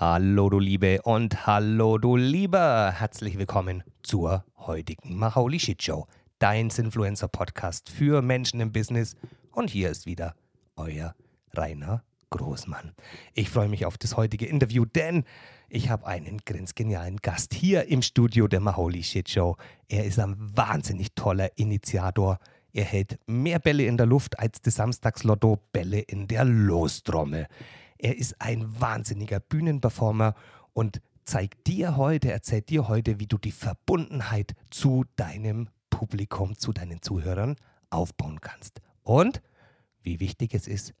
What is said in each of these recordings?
Hallo du Liebe und hallo du Lieber. Herzlich willkommen zur heutigen Mahauli Shit Show, dein Influencer Podcast für Menschen im Business. Und hier ist wieder euer Rainer Großmann. Ich freue mich auf das heutige Interview, denn ich habe einen grenzgenialen Gast hier im Studio der Mahauli Shit Show. Er ist ein wahnsinnig toller Initiator. Er hält mehr Bälle in der Luft als das Samstagslotto Bälle in der Lostrommel. Er ist ein wahnsinniger Bühnenperformer und zeigt dir heute, erzählt dir heute, wie du die Verbundenheit zu deinem Publikum, zu deinen Zuhörern aufbauen kannst. Und wie wichtig es ist,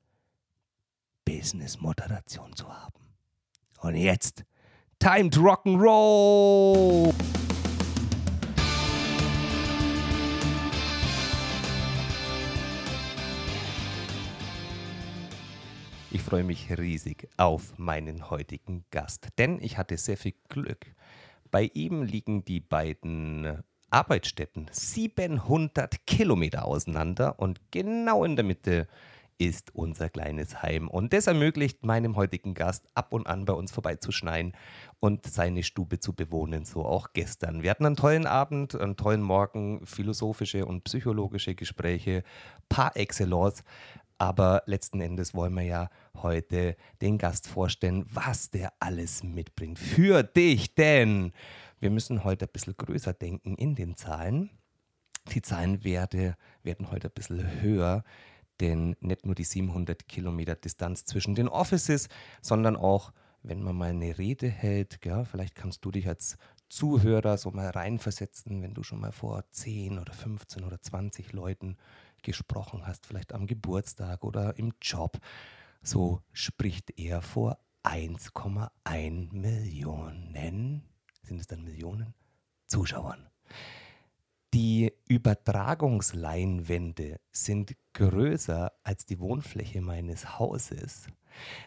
Business-Moderation zu haben. Und jetzt, time to rock'n'roll! Ich freue mich riesig auf meinen heutigen Gast, denn ich hatte sehr viel Glück. Bei ihm liegen die beiden Arbeitsstätten 700 Kilometer auseinander und genau in der Mitte ist unser kleines Heim. Und das ermöglicht meinem heutigen Gast ab und an bei uns vorbeizuschneien und seine Stube zu bewohnen, so auch gestern. Wir hatten einen tollen Abend, einen tollen Morgen, philosophische und psychologische Gespräche par excellence. Aber letzten Endes wollen wir ja heute den Gast vorstellen, was der alles mitbringt für dich. Denn wir müssen heute ein bisschen größer denken in den Zahlen. Die Zahlenwerte werden heute ein bisschen höher, denn nicht nur die 700 Kilometer Distanz zwischen den Offices, sondern auch, wenn man mal eine Rede hält, gell, vielleicht kannst du dich als Zuhörer so mal reinversetzen, wenn du schon mal vor 10 oder 15 oder 20 Leuten gesprochen hast, vielleicht am Geburtstag oder im Job. So spricht er vor 1,1 Millionen, sind es dann Millionen, Zuschauern. Die Übertragungsleinwände sind größer als die Wohnfläche meines Hauses.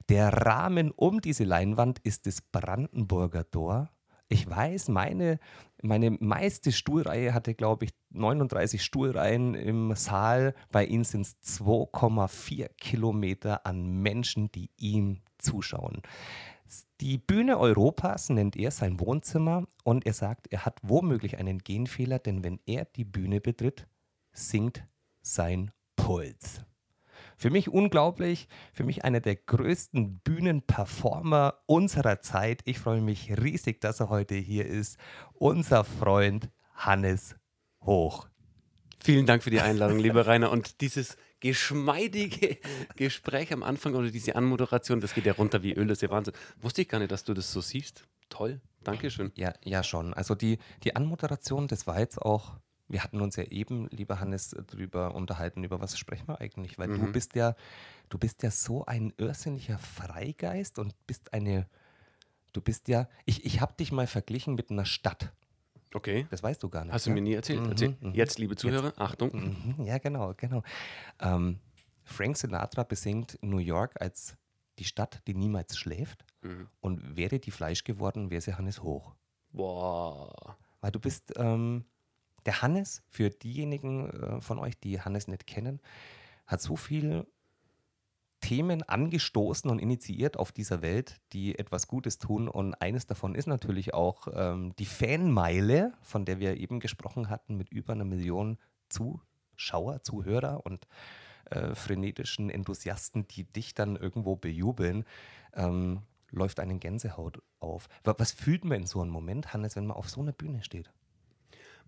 Der Rahmen um diese Leinwand ist das Brandenburger Tor ich weiß, meine, meine meiste Stuhlreihe hatte, glaube ich, 39 Stuhlreihen im Saal. Bei ihm sind es 2,4 Kilometer an Menschen, die ihm zuschauen. Die Bühne Europas nennt er sein Wohnzimmer und er sagt, er hat womöglich einen Genfehler, denn wenn er die Bühne betritt, sinkt sein Puls. Für mich unglaublich, für mich einer der größten Bühnenperformer unserer Zeit. Ich freue mich riesig, dass er heute hier ist. Unser Freund Hannes Hoch. Vielen Dank für die Einladung, lieber Rainer. Und dieses geschmeidige Gespräch am Anfang oder diese Anmoderation, das geht ja runter wie Öl, das ist ja Wahnsinn. Wusste ich gar nicht, dass du das so siehst. Toll, Dankeschön. Ja, ja schon. Also die, die Anmoderation, das war jetzt auch wir hatten uns ja eben, lieber Hannes, darüber unterhalten, über was sprechen wir eigentlich, weil mhm. du bist ja, du bist ja so ein irrsinniger Freigeist und bist eine, du bist ja, ich, ich habe dich mal verglichen mit einer Stadt. Okay. Das weißt du gar nicht. Hast du mir nie erzählt? Mhm, Erzähl. Mhm. Jetzt, liebe Zuhörer, Jetzt. Achtung. Mhm, ja, genau, genau. Ähm, Frank Sinatra besingt New York als die Stadt, die niemals schläft. Mhm. Und wäre die Fleisch geworden, wäre sie Hannes Hoch. Boah. Weil du bist, ähm, der Hannes, für diejenigen äh, von euch, die Hannes nicht kennen, hat so viele Themen angestoßen und initiiert auf dieser Welt, die etwas Gutes tun. Und eines davon ist natürlich auch ähm, die Fanmeile, von der wir eben gesprochen hatten, mit über einer Million Zuschauer, Zuhörer und äh, frenetischen Enthusiasten, die dich dann irgendwo bejubeln. Ähm, läuft einen Gänsehaut auf. Was fühlt man in so einem Moment, Hannes, wenn man auf so einer Bühne steht?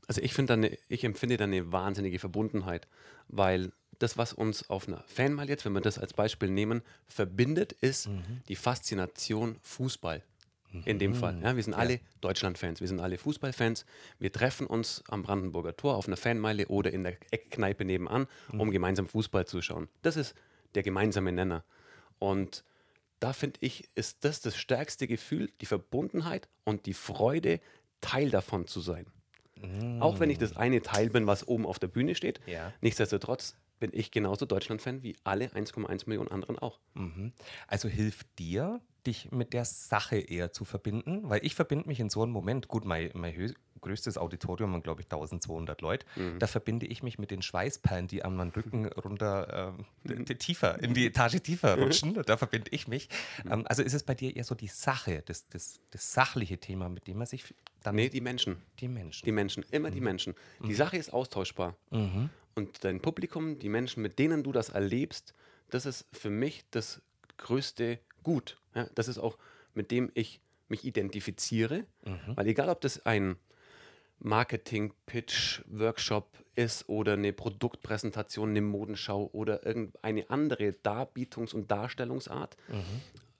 Also ich finde dann, ich empfinde da eine wahnsinnige Verbundenheit, weil das, was uns auf einer Fanmal jetzt, wenn wir das als Beispiel nehmen, verbindet, ist mhm. die Faszination Fußball. In dem mhm. Fall. Ja, wir sind ja. alle Deutschland-Fans, wir sind alle Fußballfans. Wir treffen uns am Brandenburger Tor auf einer Fanmeile oder in der Eckkneipe nebenan, mhm. um gemeinsam Fußball zu schauen. Das ist der gemeinsame Nenner. Und da finde ich, ist das das stärkste Gefühl, die Verbundenheit und die Freude, Teil davon zu sein. Mm. Auch wenn ich das eine Teil bin, was oben auf der Bühne steht. Ja. Nichtsdestotrotz bin ich genauso Deutschland-Fan wie alle 1,1 Millionen anderen auch. Mhm. Also hilft dir, dich mit der Sache eher zu verbinden? Weil ich verbinde mich in so einem Moment, gut, mein, mein größtes Auditorium und glaube ich 1200 Leute. Da verbinde ich mich mit den Schweißperlen, die an meinem Rücken runter ähm, tiefer, in die Etage tiefer rutschen. Da verbinde ich mich. Ähm, also ist es bei dir eher so die Sache, das, das, das sachliche Thema, mit dem man sich dann. Nee, die Menschen. Die Menschen. Die Menschen, immer die Menschen. Die Sache ist austauschbar. Und dein Publikum, die Menschen, mit denen du das erlebst, das ist für mich das größte Gut. Ja, das ist auch, mit dem ich mich identifiziere. Weil egal, ob das ein Marketing-Pitch-Workshop ist oder eine Produktpräsentation, eine Modenschau oder irgendeine andere Darbietungs- und Darstellungsart,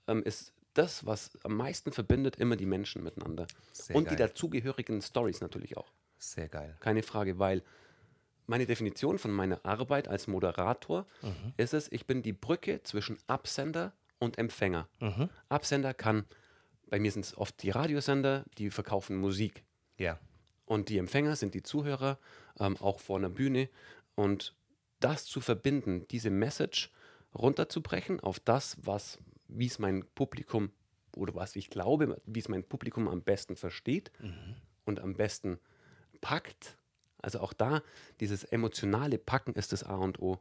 ähm, ist das, was am meisten verbindet, immer die Menschen miteinander. Sehr und die geil. dazugehörigen Stories natürlich auch. Sehr geil. Keine Frage, weil meine Definition von meiner Arbeit als Moderator ist es, ich bin die Brücke zwischen Absender und Empfänger. Absender kann, bei mir sind es oft die Radiosender, die verkaufen Musik. Ja. Und die Empfänger sind die Zuhörer, ähm, auch vor einer Bühne. Und das zu verbinden, diese Message runterzubrechen auf das, was, wie es mein Publikum oder was ich glaube, wie es mein Publikum am besten versteht und am besten packt. Also auch da, dieses emotionale Packen ist das A und O.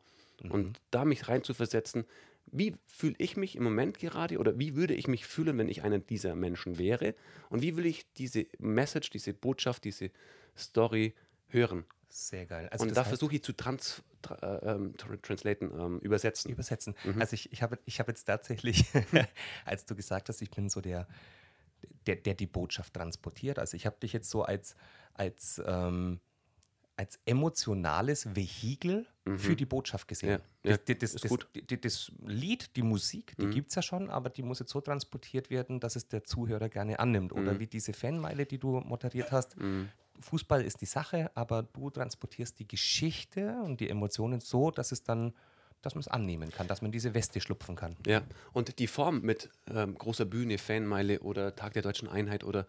Und da mich reinzuversetzen, wie fühle ich mich im Moment gerade oder wie würde ich mich fühlen, wenn ich einer dieser Menschen wäre? Und wie will ich diese Message, diese Botschaft, diese Story hören? Sehr geil. Also und da versuche ich zu trans, tra, äh, ähm, tra translaten, ähm, übersetzen. übersetzen. Also ich, ich habe ich hab jetzt tatsächlich, als du gesagt hast, ich bin so der, der, der die Botschaft transportiert. Also ich habe dich jetzt so als, als, ähm, als emotionales Vehikel für die Botschaft gesehen. Ja, das, das, das, das, das Lied, die Musik, die gibt es ja schon, aber die muss jetzt so transportiert werden, dass es der Zuhörer gerne annimmt. Oder wie diese Fanmeile, die du moderiert hast. Fußball ist die Sache, aber du transportierst die Geschichte und die Emotionen so, dass es dann, dass man es annehmen kann, dass man diese Weste schlupfen kann. Ja, und die Form mit ähm, großer Bühne, Fanmeile oder Tag der Deutschen Einheit oder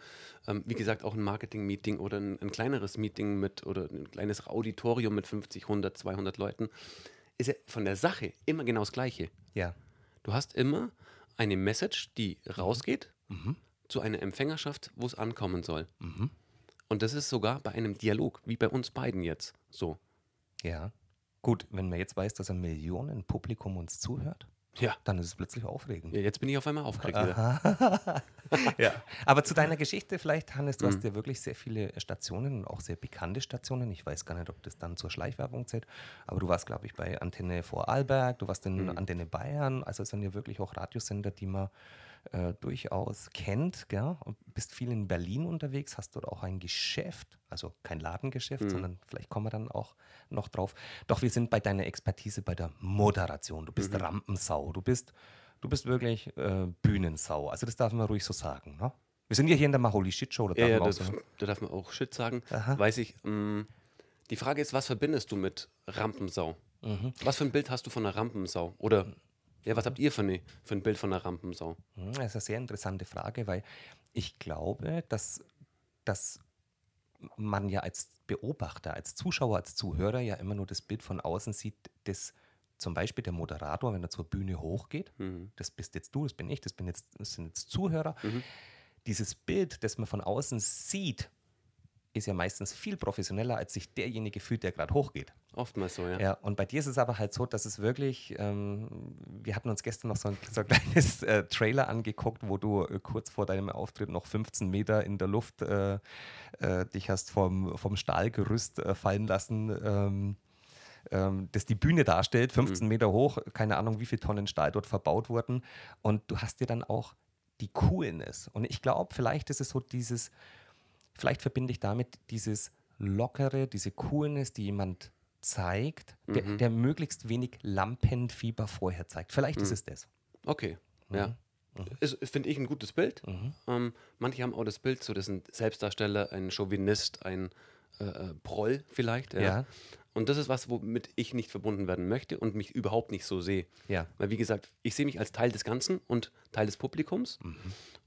ähm, wie gesagt auch ein Marketing-Meeting oder ein, ein kleineres Meeting mit oder ein kleines Auditorium mit 50, 100, 200 Leuten, ist ja von der Sache immer genau das Gleiche. Ja. Du hast immer eine Message, die rausgeht zu einer Empfängerschaft, wo es ankommen soll. Und das ist sogar bei einem Dialog, wie bei uns beiden jetzt so. Ja. Gut, wenn man jetzt weiß, dass ein Millionenpublikum uns zuhört, Ja. dann ist es plötzlich aufregend. ja jetzt bin ich auf einmal aufgeregt. Ja. Aber zu deiner Geschichte vielleicht, Hannes, du hast ja wirklich sehr viele Stationen und auch sehr bekannte Stationen. Ich weiß gar nicht, ob das dann zur Schleichwerbung zählt, aber du warst, glaube ich, bei Antenne Vorarlberg, du warst in Antenne Bayern, also es sind ja wirklich auch Radiosender, die man äh, durchaus kennt, gell? Und bist viel in Berlin unterwegs, hast dort auch ein Geschäft, also kein Ladengeschäft, sondern vielleicht kommen wir dann auch noch drauf. Doch wir sind bei deiner Expertise bei der Moderation. Du bist Rampensau, du bist, du bist wirklich äh, Bühnensau. Also das darf man ruhig so sagen. Ne? Wir sind ja hier in der Maholi Shit Show. Da Ja, darf ja, man auch das, so, da darf man auch Shit sagen. Weiß ich. ähm, die Frage ist, was verbindest du mit Rampensau? Mhm. Was für ein Bild hast du von einer Rampensau? Oder ja, was habt ihr für, eine, für ein Bild von einer Rampensau? Hm, Das ist eine sehr interessante Frage, weil ich glaube, dass, dass man ja als Beobachter, als Zuschauer, als Zuhörer ja immer nur das Bild von außen sieht, das zum Beispiel der Moderator, wenn er zur Bühne hochgeht, das bist jetzt du, das bin ich, das, bin jetzt, das sind jetzt Zuhörer. Dieses Bild, das man von außen sieht, ist ja meistens viel professioneller, als sich derjenige fühlt, der gerade hochgeht. Oftmals so, ja. Ja, und bei dir ist es aber halt so, dass es wirklich, ähm, wir hatten uns gestern noch so ein, so ein kleines äh, Trailer angeguckt, wo du äh, kurz vor deinem Auftritt noch 15 Meter in der Luft äh, äh, dich hast vom, vom Stahlgerüst äh, fallen lassen, ähm, ähm, das die Bühne darstellt, 15 Meter hoch, keine Ahnung, wie viele Tonnen Stahl dort verbaut wurden. Und du hast dir dann auch die Coolness. Und ich glaube, vielleicht ist es so dieses, vielleicht verbinde ich damit dieses Lockere, diese Coolness, die jemand zeigt, der, der möglichst wenig Lampenfieber vorher zeigt. Vielleicht ist es das. Okay, ja. Mhm. Finde ich, ein gutes Bild. Ähm, manche haben auch das Bild, so das sind Selbstdarsteller, ein Chauvinist, ein äh, äh, Proll vielleicht. Ja. Ja. Und das ist was, womit ich nicht verbunden werden möchte und mich überhaupt nicht so sehe. Ja. Weil, wie gesagt, ich sehe mich als Teil des Ganzen und Teil des Publikums. Mhm.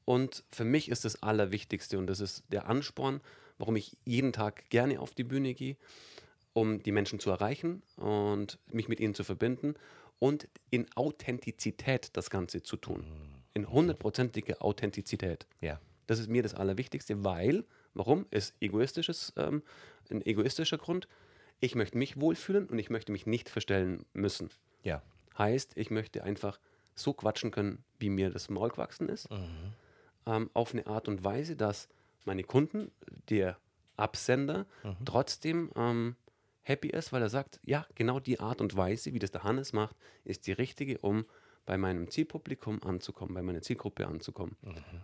Und für mich ist das Allerwichtigste und das ist der Ansporn, warum ich jeden Tag gerne auf die Bühne gehe, um die Menschen zu erreichen und mich mit ihnen zu verbinden und in Authentizität das Ganze zu tun. In hundertprozentige Authentizität. Ja. Das ist mir das Allerwichtigste, weil Warum? Ist egoistisches, ähm, ein egoistischer Grund. Ich möchte mich wohlfühlen und ich möchte mich nicht verstellen müssen. Ja. Heißt, ich möchte einfach so quatschen können, wie mir das Maul gewachsen ist. Ähm, auf eine Art und Weise, dass meine Kunden, der Absender, trotzdem ähm, happy ist, weil er sagt, ja, genau die Art und Weise, wie das der Hannes macht, ist die richtige, um bei meinem Zielpublikum anzukommen, bei meiner Zielgruppe anzukommen.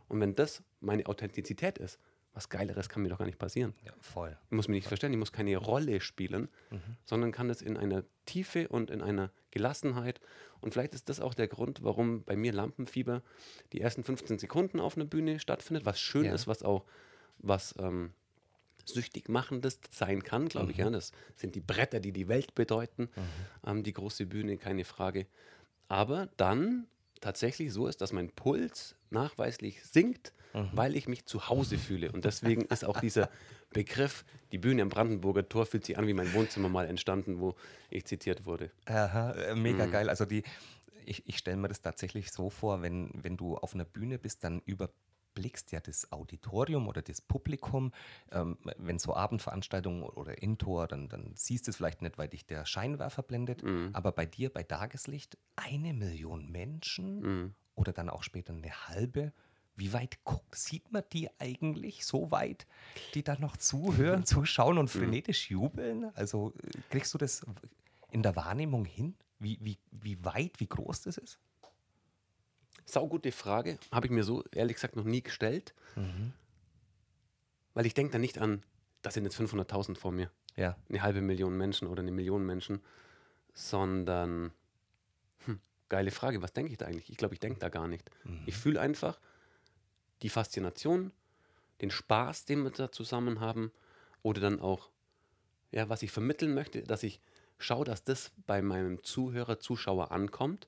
Und wenn das meine Authentizität ist, was Geileres kann mir doch gar nicht passieren. Ja, voll. Ich muss mich nicht verstellen, ich muss keine Rolle spielen, sondern kann das in einer Tiefe und in einer Gelassenheit. Und vielleicht ist das auch der Grund, warum bei mir Lampenfieber die ersten 15 Sekunden auf einer Bühne stattfindet, was schön Ja. ist, was auch was ähm, süchtig machendes sein kann, glaube ich. Ja. Das sind die Bretter, die die Welt bedeuten, ähm, die große Bühne, keine Frage. Aber dann tatsächlich so ist, dass mein Puls nachweislich sinkt, weil ich mich zu Hause fühle. Und deswegen ist auch dieser Begriff, die Bühne am Brandenburger Tor fühlt sich an wie mein Wohnzimmer mal entstanden, wo ich zitiert wurde. Aha, äh, mega geil. Also die, ich, ich stelle mir das tatsächlich so vor, wenn, wenn du auf einer Bühne bist, dann überblickst ja das Auditorium oder das Publikum. Ähm, wenn so Abendveranstaltungen oder Intor, dann, dann siehst du es vielleicht nicht, weil dich der Scheinwerfer blendet. Aber bei dir, bei Tageslicht, eine Million Menschen oder dann auch später eine halbe. Wie weit guckt, sieht man die eigentlich so weit, die da noch zuhören, zuschauen und frenetisch jubeln? Also äh, kriegst du das in der Wahrnehmung hin, wie, wie, wie weit, wie groß das ist? Saugute Frage, habe ich mir so ehrlich gesagt noch nie gestellt, weil ich denke da nicht an, das sind jetzt 500.000 vor mir, Ja. eine halbe Million Menschen oder eine Million Menschen, sondern, hm, geile Frage, was denke ich da eigentlich? Ich glaube, ich denke da gar nicht. Ich fühle einfach die Faszination, den Spaß, den wir da zusammen haben oder dann auch, ja, was ich vermitteln möchte, dass ich schaue, dass das bei meinem Zuhörer, Zuschauer ankommt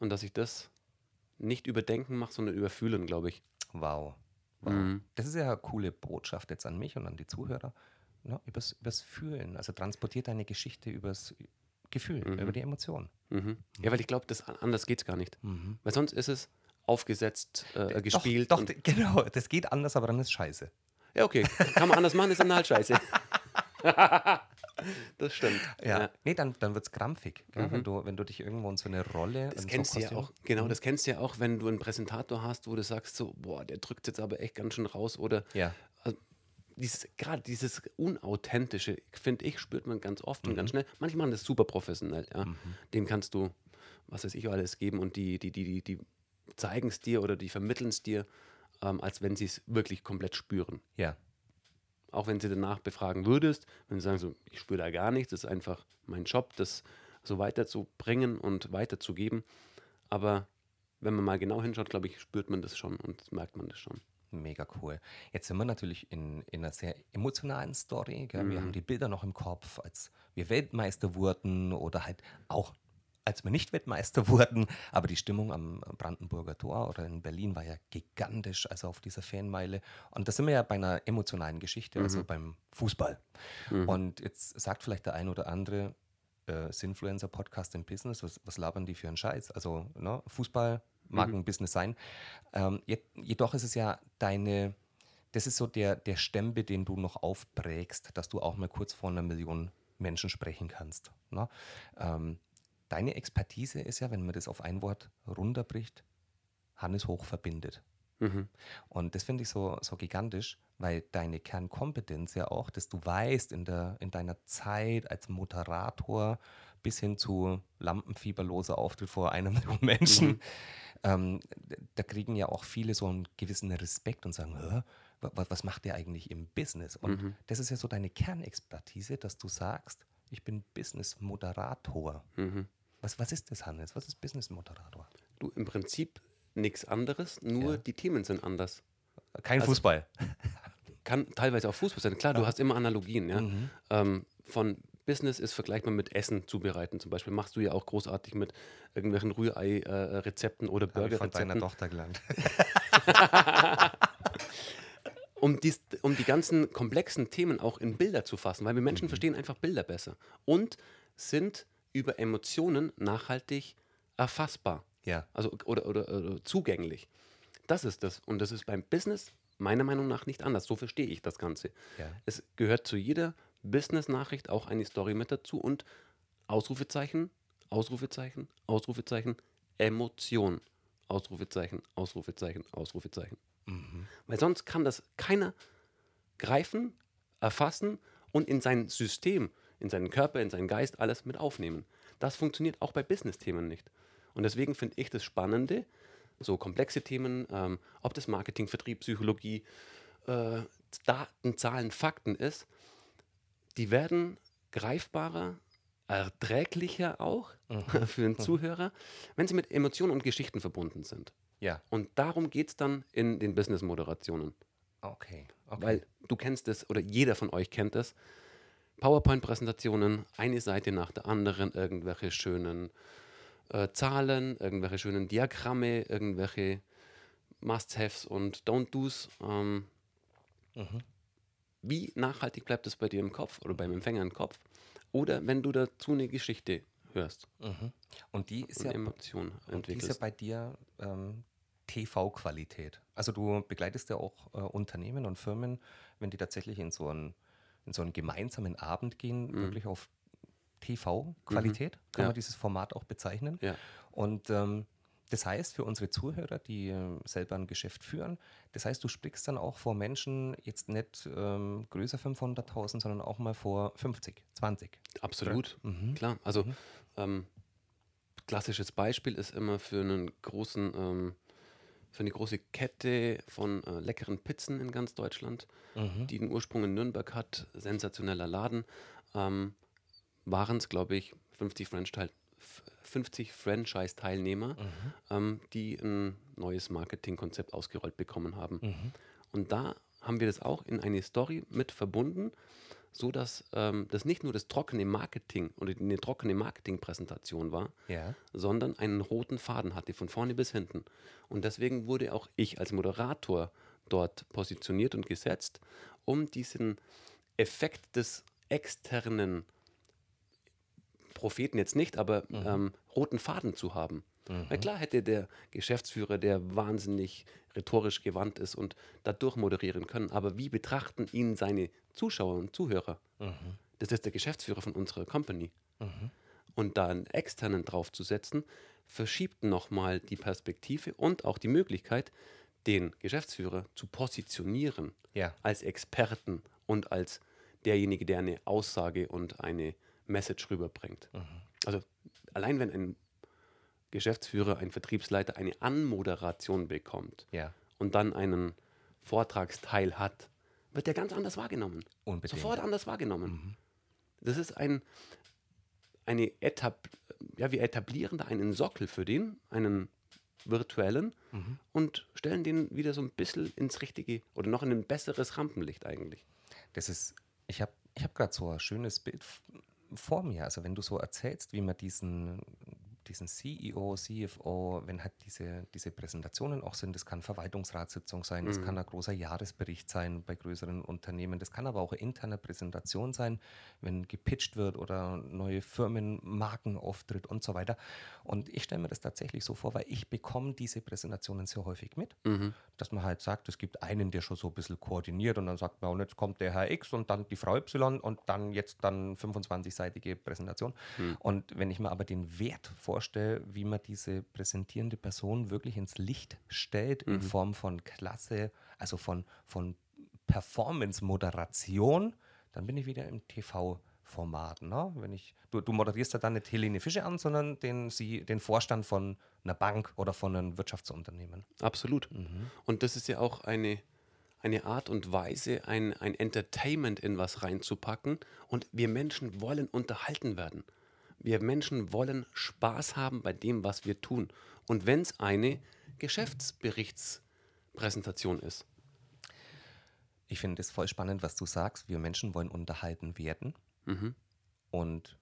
und dass ich das nicht überdenken mache, sondern überfühlen, glaube ich. Wow. wow. Mhm. Das ist ja eine coole Botschaft jetzt an mich und an die Zuhörer. Ne? Übers, übers Fühlen. Also transportiert deine Geschichte übers Gefühl, über die Emotion. Mhm. Ja, weil ich glaube, anders geht es gar nicht. Weil sonst ist es aufgesetzt, äh, gespielt. Doch, doch genau. Das geht anders, aber dann ist scheiße. ja, okay. Kann man anders machen, ist dann halt scheiße. das stimmt. Ja. Nee, dann, dann wird es krampfig. Gell? Wenn, du, wenn du dich irgendwo in so eine Rolle. Das kennst so du ja auch, genau, das kennst du ja auch, wenn du einen Präsentator hast, wo du sagst so, boah, der drückt jetzt aber echt ganz schön raus oder Ja. also dieses, gerade dieses Unauthentische, finde ich, spürt man ganz oft und ganz schnell. Manche machen das super professionell, ja. Dem kannst du, was weiß ich, alles geben und die, die, die, die, die zeigen es dir oder die vermitteln es dir, ähm, als wenn sie es wirklich komplett spüren. Ja. Auch wenn sie danach befragen würdest, wenn sie sagen so, ich spüre da gar nichts, das ist einfach mein Job, das so weiterzubringen und weiterzugeben. Aber wenn man mal genau hinschaut, glaube ich, spürt man das schon und merkt man das schon. Mega cool. Jetzt sind wir natürlich in, in einer sehr emotionalen Story. Gell? Wir haben die Bilder noch im Kopf, als wir Weltmeister wurden oder halt auch als wir nicht Weltmeister wurden. Aber die Stimmung am Brandenburger Tor oder in Berlin war ja gigantisch, also auf dieser Fanmeile. Und da sind wir ja bei einer emotionalen Geschichte, also beim Fußball. Und jetzt sagt vielleicht der ein oder andere, äh, Sinfluencer-Podcast im Business, was, was labern die für einen Scheiß? Also ne, Fußball mag ein Business sein. Ähm, je, jedoch ist es ja deine, das ist so der, der Stempel, den du noch aufprägst, dass du auch mal kurz vor einer Million Menschen sprechen kannst. Ne? Ähm, deine Expertise ist ja, wenn man das auf ein Wort runterbricht, Hannes Hoch verbindet. Mhm. Und das finde ich so, so gigantisch, weil deine Kernkompetenz ja auch, dass du weißt in, der, in deiner Zeit als Moderator bis hin zu lampenfieberloser Auftritt vor einer Million Menschen, ähm, d- da kriegen ja auch viele so einen gewissen Respekt und sagen, was macht der eigentlich im Business? Und das ist ja so deine Kernexpertise, dass du sagst, ich bin Business-Moderator. Mhm. Was, was ist das, Hannes? Was ist Business-Moderator? Du, im Prinzip nichts anderes, nur Ja. die Themen sind anders. Kein Also- Fußball. Kann teilweise auch Fußball sein. Klar, du hast immer Analogien. Ja? Mhm. Ähm, von Business ist vergleichbar mit Essen zubereiten. Zum Beispiel machst du ja auch großartig mit irgendwelchen Rührei-Rezepten oder Habe ich von deiner Burger-Rezepten. Tochter gelernt. um, dies, um die ganzen komplexen Themen auch in Bilder zu fassen, weil wir Menschen verstehen einfach Bilder besser und sind über Emotionen nachhaltig erfassbar. Ja. Also oder, oder, oder zugänglich. Das ist das. Und das ist beim Business meiner Meinung nach nicht anders. So verstehe ich das Ganze. Ja. Es gehört zu jeder Business-Nachricht auch eine Story mit dazu und Ausrufezeichen, Ausrufezeichen, Ausrufezeichen, Emotion. Ausrufezeichen, Ausrufezeichen, Ausrufezeichen. Weil sonst kann das keiner greifen, erfassen und in sein System, in seinen Körper, in seinen Geist alles mit aufnehmen. Das funktioniert auch bei Business-Themen nicht. Und deswegen finde ich das Spannende, so komplexe Themen, ähm, ob das Marketing, Vertrieb, Psychologie, äh, Daten, Zahlen, Fakten ist, die werden greifbarer, erträglicher auch für den Zuhörer, wenn sie mit Emotionen und Geschichten verbunden sind. Ja. Und darum geht es dann in den Business-Moderationen. Okay. okay. Weil du kennst es, oder jeder von euch kennt es, PowerPoint-Präsentationen, eine Seite nach der anderen, irgendwelche schönen äh, Zahlen, irgendwelche schönen Diagramme, irgendwelche Must-Haves und Don't-Dos. Ähm, Wie nachhaltig bleibt es bei dir im Kopf oder beim Empfänger im Kopf? Oder wenn du dazu eine Geschichte hörst und die ist und ja Emotionen Und die ist ja bei dir ähm, TV-Qualität. Also du begleitest ja auch äh, Unternehmen und Firmen, wenn die tatsächlich in so einen, in so einen gemeinsamen Abend gehen, wirklich auf TV-Qualität, kann Mhm. Ja. man dieses Format auch bezeichnen. Ja. Und ähm, das heißt für unsere Zuhörer, die äh, selber ein Geschäft führen, das heißt, du sprichst dann auch vor Menschen jetzt nicht ähm, größer 500.000, sondern auch mal vor 50, 20. Absolut, klar. Also ähm, klassisches Beispiel ist immer für einen großen, für eine große Kette von äh, leckeren Pizzen in ganz Deutschland, die den Ursprung in Nürnberg hat, sensationeller Laden, ähm, waren es, glaube ich, 50 Franchise- f- 50 Franchise-Teilnehmer, ähm, die ein neues Marketingkonzept ausgerollt bekommen haben. Und da haben wir das auch in eine Story mit verbunden, so dass ähm, das nicht nur das trockene Marketing oder eine trockene Marketingpräsentation war, Ja. sondern einen roten Faden hatte von vorne bis hinten. Und deswegen wurde auch ich als Moderator dort positioniert und gesetzt, um diesen Effekt des externen Propheten jetzt nicht, aber ähm, roten Faden zu haben. Weil klar hätte der Geschäftsführer, der wahnsinnig rhetorisch gewandt ist und dadurch moderieren können, aber wie betrachten ihn seine Zuschauer und Zuhörer? Das ist der Geschäftsführer von unserer Company. Und da einen externen draufzusetzen, verschiebt nochmal die Perspektive und auch die Möglichkeit, den Geschäftsführer zu positionieren Ja. als Experten und als derjenige, der eine Aussage und eine Message rüberbringt. Also allein wenn ein Geschäftsführer, ein Vertriebsleiter eine Anmoderation bekommt Ja. und dann einen Vortragsteil hat, wird der ganz anders wahrgenommen. Unbedingt. Sofort anders wahrgenommen. Das ist ein, eine Etab ja, wir etablieren da einen Sockel für den, einen virtuellen, und stellen den wieder so ein bisschen ins richtige oder noch in ein besseres Rampenlicht eigentlich. Das ist, ich habe ich hab gerade so ein schönes Bild vor mir. Also wenn du so erzählst, wie man diesen, diesen CEO, CFO, wenn halt diese, diese Präsentationen auch sind, das kann Verwaltungsratssitzung sein, das kann ein großer Jahresbericht sein bei größeren Unternehmen, das kann aber auch eine interne Präsentation sein, wenn gepitcht wird oder neue Firmenmarkenauftritt und so weiter. Und ich stelle mir das tatsächlich so vor, weil ich bekomme diese Präsentationen sehr häufig mit, dass man halt sagt, es gibt einen, der schon so ein bisschen koordiniert und dann sagt man, und jetzt kommt der Herr X und dann die Frau Y und dann jetzt dann 25-seitige Präsentation. Und wenn ich mir aber den Wert vorstelle, wie man diese präsentierende Person wirklich ins Licht stellt in Form von Klasse, also von, von Performance-Moderation, dann bin ich wieder im TV-Format. Ne? Wenn ich, du, du moderierst ja dann nicht Helene Fischer an, sondern den, sie, den Vorstand von einer Bank oder von einem Wirtschaftsunternehmen. Absolut. Und das ist ja auch eine, eine Art und Weise, ein, ein Entertainment in was reinzupacken. Und wir Menschen wollen unterhalten werden. Wir Menschen wollen Spaß haben bei dem, was wir tun. Und wenn es eine Geschäftsberichtspräsentation ist. Ich finde es voll spannend, was du sagst. Wir Menschen wollen unterhalten werden und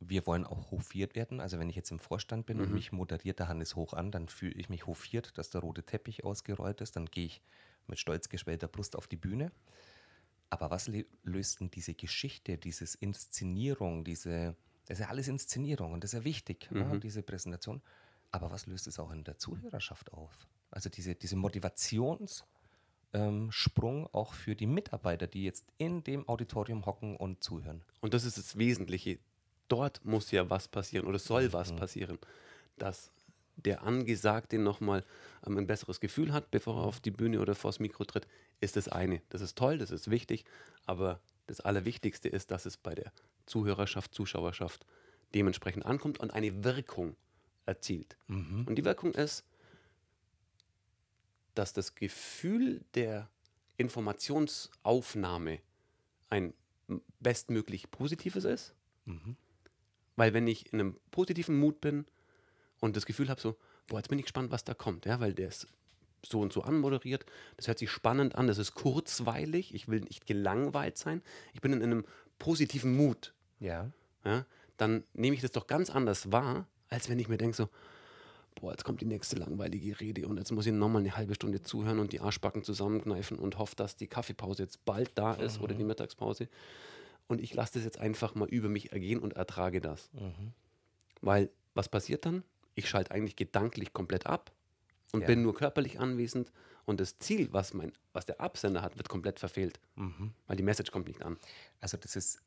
wir wollen auch hofiert werden. Also wenn ich jetzt im Vorstand bin und mich moderiert der Hannes hoch an, dann fühle ich mich hofiert, dass der rote Teppich ausgerollt ist. Dann gehe ich mit stolz geschwellter Brust auf die Bühne. Aber was löst denn diese Geschichte, diese Inszenierung, diese, das ist ja alles Inszenierung und das ist ja wichtig, ne, diese Präsentation. Aber was löst es auch in der Zuhörerschaft auf? Also diese, diese Motivations- ähm, Sprung auch für die Mitarbeiter, die jetzt in dem Auditorium hocken und zuhören. Und das ist das Wesentliche. Dort muss ja was passieren oder soll was Mhm. passieren, dass der Angesagte nochmal ähm, ein besseres Gefühl hat, bevor er auf die Bühne oder vors Mikro tritt, ist das eine. Das ist toll, das ist wichtig, aber das Allerwichtigste ist, dass es bei der Zuhörerschaft, Zuschauerschaft dementsprechend ankommt und eine Wirkung erzielt. Und die Wirkung ist, dass das Gefühl der Informationsaufnahme ein bestmöglich positives ist. Weil wenn ich in einem positiven Mut bin und das Gefühl habe, so, boah, jetzt bin ich gespannt, was da kommt, ja, weil der ist so und so anmoderiert, das hört sich spannend an, das ist kurzweilig, ich will nicht gelangweilt sein, ich bin in einem positiven Mut, Ja. ja, dann nehme ich das doch ganz anders wahr, als wenn ich mir denke, so, boah, jetzt kommt die nächste langweilige Rede und jetzt muss ich nochmal eine halbe Stunde zuhören und die Arschbacken zusammenkneifen und hoffe, dass die Kaffeepause jetzt bald da ist oder die Mittagspause. Und ich lasse das jetzt einfach mal über mich ergehen und ertrage das. Weil was passiert dann? Ich schalte eigentlich gedanklich komplett ab und Ja. bin nur körperlich anwesend und das Ziel, was, mein, was der Absender hat, wird komplett verfehlt, weil die Message kommt nicht an. Also das ist,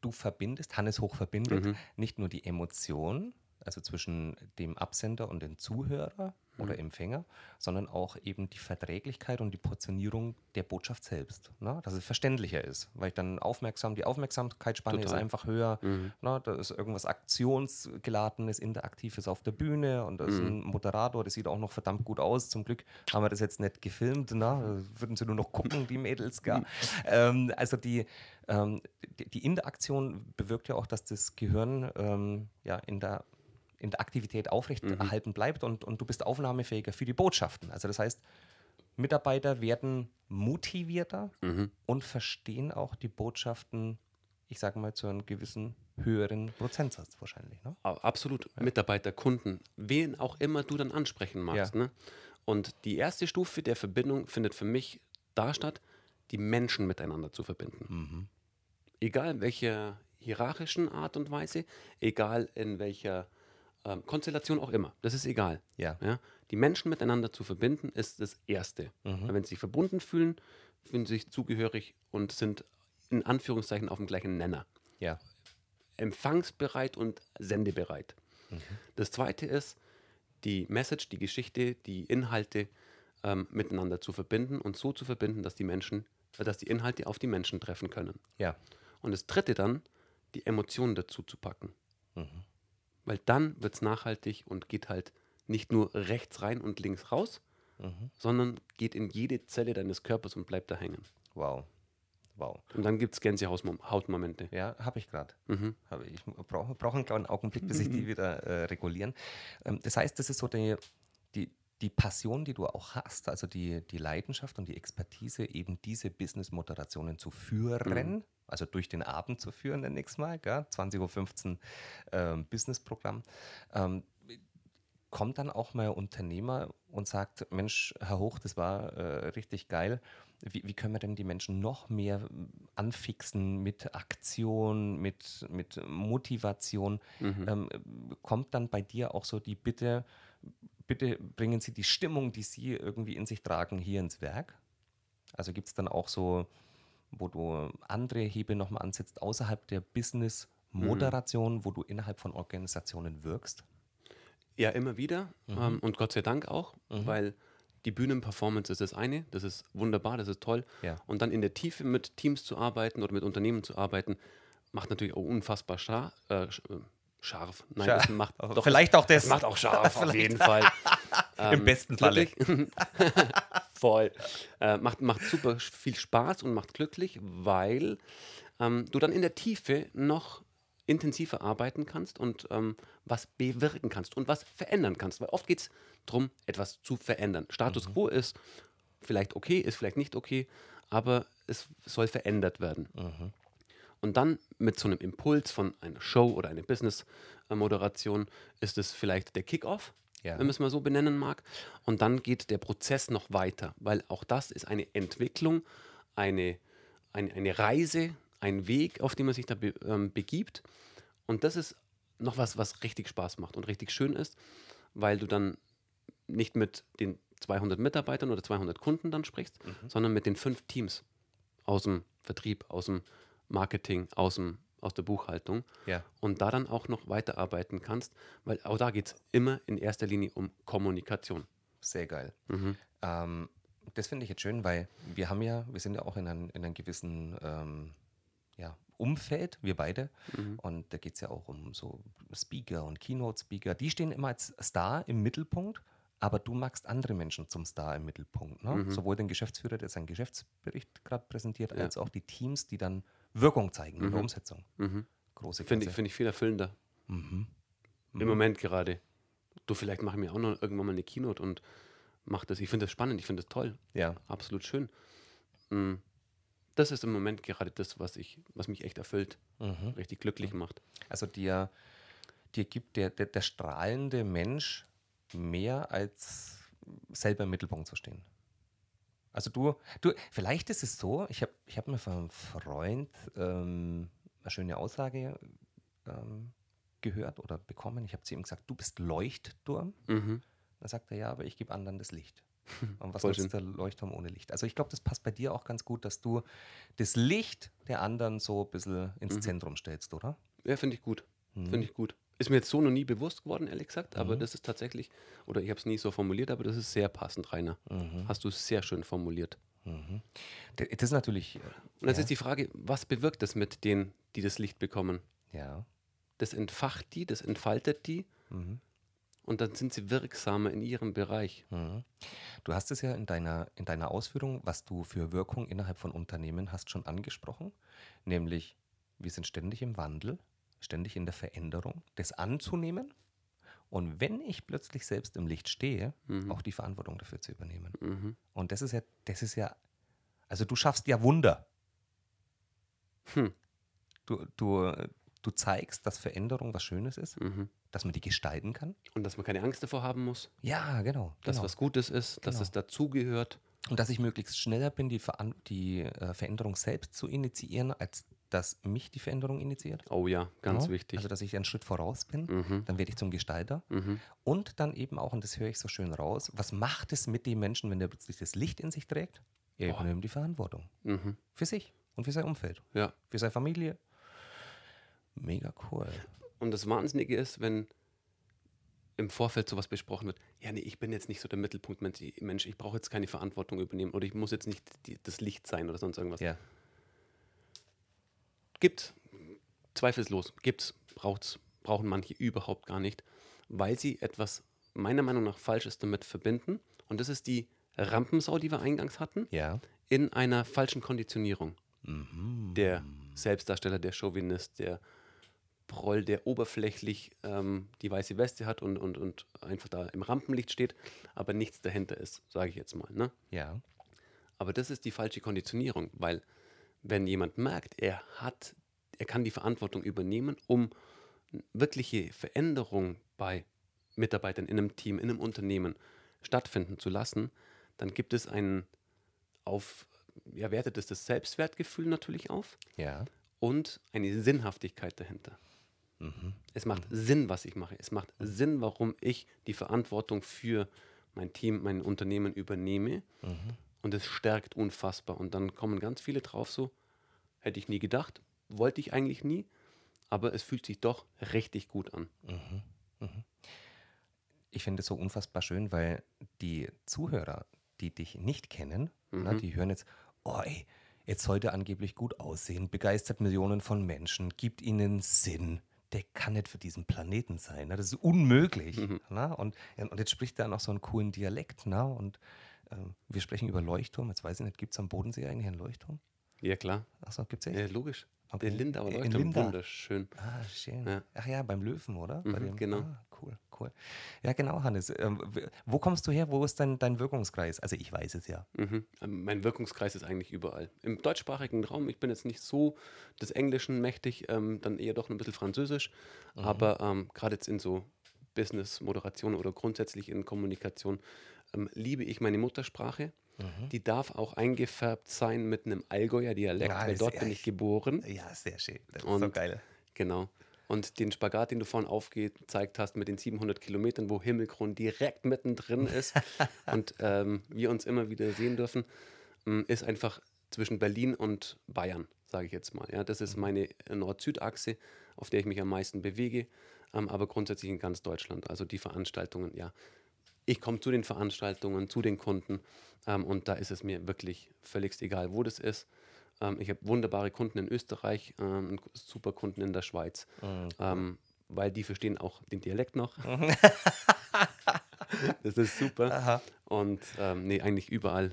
du verbindest, Hannes Hoch verbindet Mhm. nicht nur die Emotion, also zwischen dem Absender und dem Zuhörer Mhm. Oder Empfänger, sondern auch eben die Verträglichkeit und die Portionierung der Botschaft selbst. Ne? Dass es verständlicher ist, weil ich dann aufmerksam, die Aufmerksamkeitsspanne ist Total. einfach höher. Mhm. Ne? Da ist irgendwas Aktionsgeladenes, Interaktives auf der Bühne und da ist Mhm. ein Moderator, das sieht auch noch verdammt gut aus. Zum Glück haben wir das jetzt nicht gefilmt. Ne? Würden sie nur noch gucken, die Mädels, gell? ähm, also die, ähm, die, die Interaktion bewirkt ja auch, dass das Gehirn ähm, ja, in der in der Aktivität aufrechterhalten bleibt und, und du bist aufnahmefähiger für die Botschaften. Also das heißt, Mitarbeiter werden motivierter Mhm. und verstehen auch die Botschaften, ich sage mal, zu einem gewissen höheren Prozentsatz wahrscheinlich. Ne? Absolut. Mitarbeiter, Kunden, wen auch immer du dann ansprechen magst. Ja. Ne? Und die erste Stufe der Verbindung findet für mich da statt, die Menschen miteinander zu verbinden. Egal in welcher hierarchischen Art und Weise, egal in welcher ähm, Konstellation auch immer. Das ist egal. Ja. Ja? Die Menschen miteinander zu verbinden, ist das Erste. Weil wenn sie sich verbunden fühlen, fühlen sie sich zugehörig und sind in Anführungszeichen auf dem gleichen Nenner Ja. empfangsbereit und sendebereit. Das zweite ist, die Message, die Geschichte, die Inhalte ähm, miteinander zu verbinden und so zu verbinden, dass die Menschen, äh, dass die Inhalte auf die Menschen treffen können. Ja. Und das dritte dann, die Emotionen dazu zu packen. Weil dann wird es nachhaltig und geht halt nicht nur rechts rein und links raus, sondern geht in jede Zelle deines Körpers und bleibt da hängen. Wow. Wow. Und dann gibt es Gänsehautmomente. Ja, habe ich gerade. Mhm. Habe Ich brauche brauch einen kleinen Augenblick, bis ich die wieder äh, regulieren. Ähm, das heißt, das ist so die, die, Passion, die du auch hast, also die, die Leidenschaft und die Expertise, eben diese Business-Moderationen zu führen, also durch den Abend zu führen, dann nächstes Mal, gell? 20.15 Uhr ähm, Business-Programm. Ähm, kommt dann auch mal ein Unternehmer und sagt, Mensch, Herr Hoch, das war äh, richtig geil. Wie, wie können wir denn die Menschen noch mehr anfixen mit Aktion, mit, mit Motivation? Ähm, kommt dann bei dir auch so die Bitte, bitte bringen Sie die Stimmung, die Sie irgendwie in sich tragen, hier ins Werk? Also gibt es dann auch so, wo du andere Hebel nochmal ansetzt, außerhalb der Business-Moderation, wo du innerhalb von Organisationen wirkst? Ja, immer wieder. Ähm, und Gott sei Dank auch, weil die Bühnenperformance ist das eine, das ist wunderbar, das ist toll. Ja. Und dann in der Tiefe mit Teams zu arbeiten oder mit Unternehmen zu arbeiten, macht natürlich auch unfassbar schar äh, äh, scharf. Nein, Schar- das macht doch, Vielleicht auch das. das macht auch scharf auf jeden Fall. Im besten Falle. Voll. Äh, macht, macht super viel Spaß und macht glücklich, weil ähm, du dann in der Tiefe noch intensiver arbeiten kannst und ähm, was bewirken kannst und was verändern kannst. Weil oft geht es darum, etwas zu verändern. Status quo ist vielleicht okay, ist vielleicht nicht okay, aber es soll verändert werden. Und dann mit so einem Impuls von einer Show oder einer Business-Moderation ist es vielleicht der Kickoff, Ja. wenn man es mal so benennen mag. Und dann geht der Prozess noch weiter, weil auch das ist eine Entwicklung, eine, eine, eine Reise, ein Weg, auf den man sich da be, ähm, begibt. Und das ist noch was, was richtig Spaß macht und richtig schön ist, weil du dann nicht mit den 200 Mitarbeitern oder 200 Kunden dann sprichst, sondern mit den fünf Teams aus dem Vertrieb, aus dem Marketing, aus, dem, aus der Buchhaltung Ja. und da dann auch noch weiterarbeiten kannst, weil auch da geht es immer in erster Linie um Kommunikation. Sehr geil. Mhm. Ähm, das finde ich jetzt schön, weil wir haben ja, wir sind ja auch in, ein, in einem gewissen ähm, ja, Umfeld, wir beide. Mhm. Und da geht es ja auch um so Speaker und Keynote-Speaker. Die stehen immer als Star im Mittelpunkt, aber du magst andere Menschen zum Star im Mittelpunkt. Ne? Mhm. Sowohl den Geschäftsführer, der seinen Geschäftsbericht gerade präsentiert, Ja. als auch die Teams, die dann Wirkung zeigen in der Mhm. Umsetzung. Mhm. Große Finde ich, find ich viel erfüllender. Mhm. Im Moment gerade. Du, vielleicht mache ich mir auch noch irgendwann mal eine Keynote und mache das. Ich finde das spannend, ich finde das toll. Ja. Absolut schön. Mm. Das ist im Moment gerade das, was, ich, was mich echt erfüllt, Mhm. richtig glücklich macht. Also dir, dir gibt der, der, der strahlende Mensch mehr als selber im Mittelpunkt zu stehen. Also du, du vielleicht ist es so, ich habe ich hab mir von einem Freund ähm, eine schöne Aussage ähm, gehört oder bekommen. Ich habe zu ihm gesagt, du bist Leuchtturm. Mhm. Dann sagt er, ja, aber ich gebe anderen das Licht. Und was nutzt der Leuchtturm ohne Licht? Also ich glaube, das passt bei dir auch ganz gut, dass du das Licht der anderen so ein bisschen ins Mhm. Zentrum stellst, oder? Ja, finde ich gut. Mhm. Finde ich gut. Ist mir jetzt so noch nie bewusst geworden, ehrlich gesagt, aber Mhm. das ist tatsächlich, oder ich habe es nie so formuliert, aber das ist sehr passend, Rainer. Mhm. Hast du sehr schön formuliert. Mhm. Das ist natürlich, äh, Und jetzt Ja. ist die Frage, was bewirkt das mit denen, die das Licht bekommen? ja. Das entfacht die, das entfaltet die Mhm. und dann sind sie wirksamer in ihrem Bereich. Mhm. Du hast es ja in deiner, in deiner Ausführung, was du für Wirkung innerhalb von Unternehmen hast, schon angesprochen, nämlich wir sind ständig im Wandel, ständig in der Veränderung, das anzunehmen und wenn ich plötzlich selbst im Licht stehe, Mhm. auch die Verantwortung dafür zu übernehmen. Mhm. Und das ist ja, das ist ja, also du schaffst ja Wunder. Hm. Du, du, du zeigst, dass Veränderung was Schönes ist, Mhm. dass man die gestalten kann. Und dass man keine Angst davor haben muss, Ja, genau. dass genau. was Gutes ist, dass Genau. es dazugehört. Und dass ich möglichst schneller bin, die, Veran die äh, Veränderung selbst zu initiieren, als dass mich die Veränderung initiiert. Oh ja, ganz Ja? wichtig. Also, dass ich einen Schritt voraus bin. mhm. Dann werde ich zum Gestalter. Mhm. Und dann eben auch, und das höre ich so schön raus, was macht es mit dem Menschen, wenn der plötzlich das Licht in sich trägt? Er Boah. übernimmt die Verantwortung. Mhm. Für sich und für sein Umfeld, Ja. für seine Familie. Mega cool. Und das Wahnsinnige ist, wenn im Vorfeld sowas besprochen wird, ja, nee, ich bin jetzt nicht so der Mittelpunkt, Mensch, ich- Mensch, ich brauche jetzt keine Verantwortung übernehmen oder ich muss jetzt nicht die, das Licht sein oder sonst irgendwas. Ja. Gibt, zweifellos, gibt's, braucht's, brauchen manche überhaupt gar nicht, weil sie etwas meiner Meinung nach Falsches damit verbinden. Und das ist die Rampensau, die wir eingangs hatten, Ja. in einer falschen Konditionierung. Mhm. Der Selbstdarsteller, der Chauvinist, der Proll, der oberflächlich ähm, die weiße Weste hat und, und, und einfach da im Rampenlicht steht, aber nichts dahinter ist, sage ich jetzt mal. Ne? Ja. Aber das ist die falsche Konditionierung, weil wenn jemand merkt, er hat, er kann die Verantwortung übernehmen, um wirkliche Veränderung bei Mitarbeitern in einem Team, in einem Unternehmen stattfinden zu lassen, dann gibt es ein auf, ja, wertet es das Selbstwertgefühl natürlich auf Ja. und eine Sinnhaftigkeit dahinter. Mhm. Es macht Sinn, was ich mache. Es macht Sinn, warum ich die Verantwortung für mein Team, mein Unternehmen übernehme. Und es stärkt unfassbar. Und dann kommen ganz viele drauf so, hätte ich nie gedacht, wollte ich eigentlich nie, aber es fühlt sich doch richtig gut an. Mhm. Mhm. Ich finde es so unfassbar schön, weil die Zuhörer, die dich nicht kennen, na, Mhm. die hören jetzt, oh ey, jetzt sollte angeblich gut aussehen, begeistert Millionen von Menschen, gibt ihnen Sinn. Der kann nicht für diesen Planeten sein. Na, das ist unmöglich. Mhm. Na? Und, und jetzt spricht er noch so einen coolen Dialekt. Na? Und wir sprechen über Leuchtturm. Jetzt weiß ich nicht, gibt es am Bodensee eigentlich einen Leuchtturm? Ja, klar. Achso, gibt es echt? Ja, logisch. Okay. Der Lindauer In Leuchtturm, Lindau. wunderschön. Ah, schön. Ja. Ach ja, beim Löwen, oder? Mhm, genau. Ah, cool, cool. Ja, genau, Hannes. Ähm, wo kommst du her? Wo ist dein, dein Wirkungskreis? Also ich weiß es ja. Mhm. Ähm, Mein Wirkungskreis ist eigentlich überall. Im deutschsprachigen Raum, ich bin jetzt nicht so des Englischen mächtig, ähm, dann eher doch ein bisschen Französisch, aber ähm, gerade jetzt in so Business-Moderation oder grundsätzlich in Kommunikation ähm, liebe ich meine Muttersprache. Die darf auch eingefärbt sein mit einem Allgäuer Dialekt, Ja, weil dort bin ich geboren. Ja, sehr schön. Das ist Und- so geil. Genau. Und den Spagat, den du vorhin aufgezeigt hast mit den 700 Kilometern, wo Himmelkron direkt mittendrin ist und ähm, wir uns immer wieder sehen dürfen, ähm, ist einfach zwischen Berlin und Bayern, sage ich jetzt mal. Ja, das ist meine Nord-Süd-Achse, auf der ich mich am meisten bewege, ähm, aber grundsätzlich in ganz Deutschland. Also die Veranstaltungen, ja. Ich komme zu den Veranstaltungen, zu den Kunden ähm, und da ist es mir wirklich völlig egal, wo das ist. Ähm, ich habe wunderbare Kunden in Österreich, ähm, super Kunden in der Schweiz, Mhm. weil die verstehen auch den Dialekt noch. das ist super. Aha. Und ähm, nee, eigentlich überall,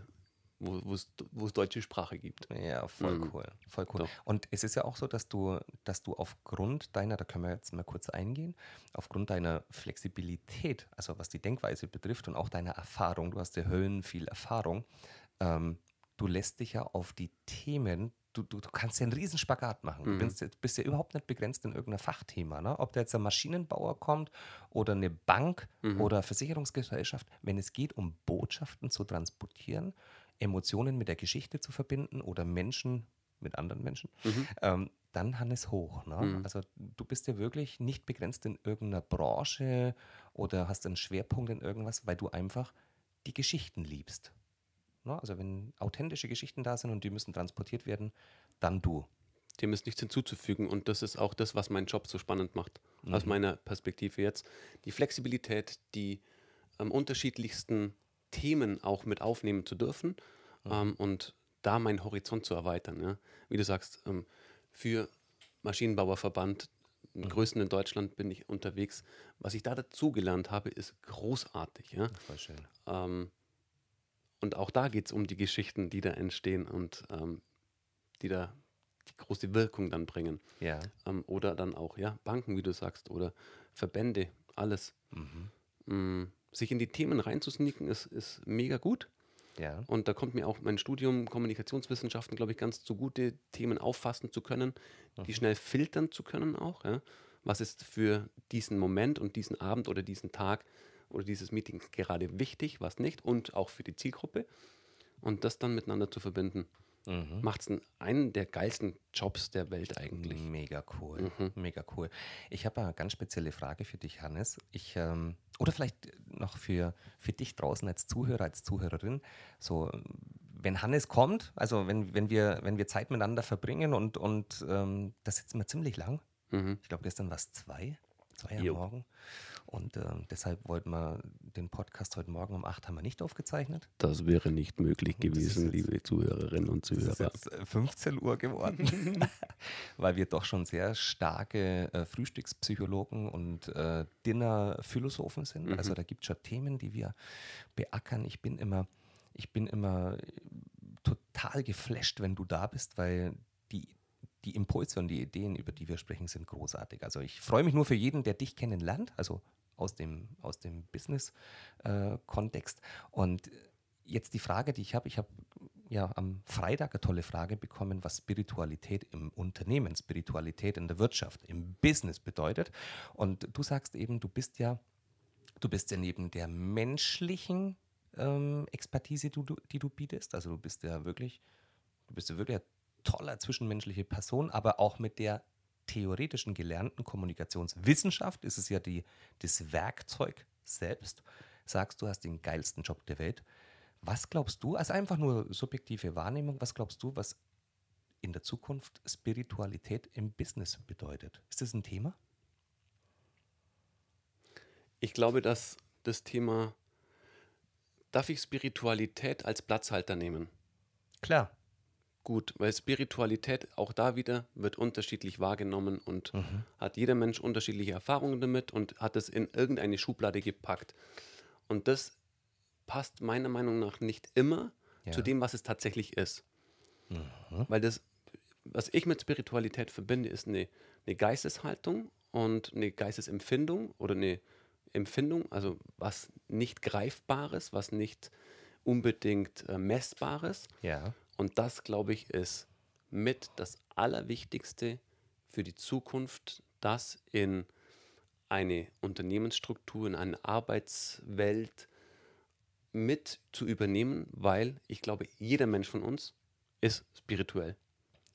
wo es deutsche Sprache gibt. Ja, voll Mhm. cool. Voll cool. Doch. Und es ist ja auch so, dass du, dass du aufgrund deiner, da können wir jetzt mal kurz eingehen, aufgrund deiner Flexibilität, also was die Denkweise betrifft und auch deiner Erfahrung, du hast ja Höllen viel Erfahrung, ähm, du lässt dich ja auf die Themen, du, du, du kannst ja einen riesen Spagat machen. Du Mhm. bist, ja- bist ja überhaupt nicht begrenzt in irgendeiner Fachthema. Ne? Ob da jetzt ein Maschinenbauer kommt oder eine Bank Mhm. oder Versicherungsgesellschaft, wenn es geht, um Botschaften zu transportieren, Emotionen mit der Geschichte zu verbinden oder Menschen mit anderen Menschen, Mhm. ähm, dann Hannes hoch. Ne? Mhm. Also du bist ja wirklich nicht begrenzt in irgendeiner Branche oder hast einen Schwerpunkt in irgendwas, weil du einfach die Geschichten liebst. Ne? Also wenn authentische Geschichten da sind und die müssen transportiert werden, dann du. Dem ist nichts hinzuzufügen und das ist auch das, was meinen Job so spannend macht, Mhm. aus meiner Perspektive jetzt. Die Flexibilität, die ähm, unterschiedlichsten Themen auch mit aufnehmen zu dürfen Mhm. ähm, und da meinen Horizont zu erweitern. Ja. Wie du sagst, ähm, für Maschinenbauerverband, Mhm. den größten in Deutschland, bin ich unterwegs. Was ich da dazugelernt habe, ist großartig. Ja. Voll schön. Ähm, und auch da geht es um die Geschichten, die da entstehen und ähm, die da die große Wirkung dann bringen. Ja. Ähm, oder dann auch, ja, Banken, wie du sagst, oder Verbände, alles. Mhm. Mm, sich in die Themen reinzusneaken, ist, ist mega gut. Ja. Und da kommt mir auch mein Studium Kommunikationswissenschaften, glaube ich, ganz zugute, Themen auffassen zu können, die schnell filtern zu können auch. Ja? Was ist für diesen Moment und diesen Abend oder diesen Tag oder dieses Meeting gerade wichtig, was nicht und auch für die Zielgruppe. Und das dann miteinander zu verbinden, Mhm. macht es einen der geilsten Jobs der Welt eigentlich. Mega cool, Mhm. mega cool. Ich habe eine ganz spezielle Frage für dich, Hannes. Ich, ähm, oder vielleicht noch für, für dich draußen als Zuhörer, als Zuhörerin. So, wenn Hannes kommt, also wenn, wenn, wir, wenn wir Zeit miteinander verbringen und, und ähm, das sitzen wir ziemlich lang. Mhm. Ich glaube, gestern war es zwei, zwei am. Morgen. Und ähm, deshalb wollten wir den Podcast heute Morgen um acht haben wir nicht aufgezeichnet. Das wäre nicht möglich gewesen, jetzt- liebe Zuhörerinnen und Es ist Zuhörer. jetzt äh, 15 Uhr geworden, weil wir doch schon sehr starke äh, Frühstückspsychologen und äh, Dinnerphilosophen sind. Mhm. Also da gibt es schon Themen, die wir beackern. Ich bin immer, ich bin immer äh, total geflasht, wenn du da bist, weil die, die Impulse und die Ideen, über die wir sprechen, sind großartig. Also ich freue mich nur für jeden, der dich kennenlernt, also aus dem, aus dem Business-Kontext. und jetzt die Frage, die ich habe, ich habe ja am Freitag eine tolle Frage bekommen, was Spiritualität im Unternehmen, Spiritualität in der Wirtschaft, im Business bedeutet. Und du sagst eben, du bist ja, du bist ja neben der menschlichen ähm, Expertise, die du, die du bietest, also du bist ja wirklich, du bist ja wirklich eine tolle zwischenmenschliche Person, aber auch mit der theoretischen gelernten Kommunikationswissenschaft ist es ja die, das Werkzeug selbst. Sagst du hast den geilsten Job der Welt. Was glaubst du, also einfach nur subjektive Wahrnehmung, was glaubst du, was in der Zukunft Spiritualität im Business bedeutet? Ist das ein Thema? Ich glaube, dass das Thema, darf ich Spiritualität als Platzhalter nehmen? Klar. Gut, weil Spiritualität auch da wieder wird unterschiedlich wahrgenommen und Mhm. hat jeder Mensch unterschiedliche Erfahrungen damit und hat es in irgendeine Schublade gepackt. Und das passt meiner Meinung nach nicht immer Ja. zu dem, was es tatsächlich ist. Mhm. Weil das, was ich mit Spiritualität verbinde, ist eine, eine Geisteshaltung und eine Geistesempfindung oder eine Empfindung, also was nicht Greifbares, was nicht unbedingt äh, Messbares. Ja. Und das, glaube ich, ist mit das Allerwichtigste für die Zukunft, das in eine Unternehmensstruktur, in eine Arbeitswelt mit zu übernehmen, weil ich glaube, jeder Mensch von uns ist spirituell,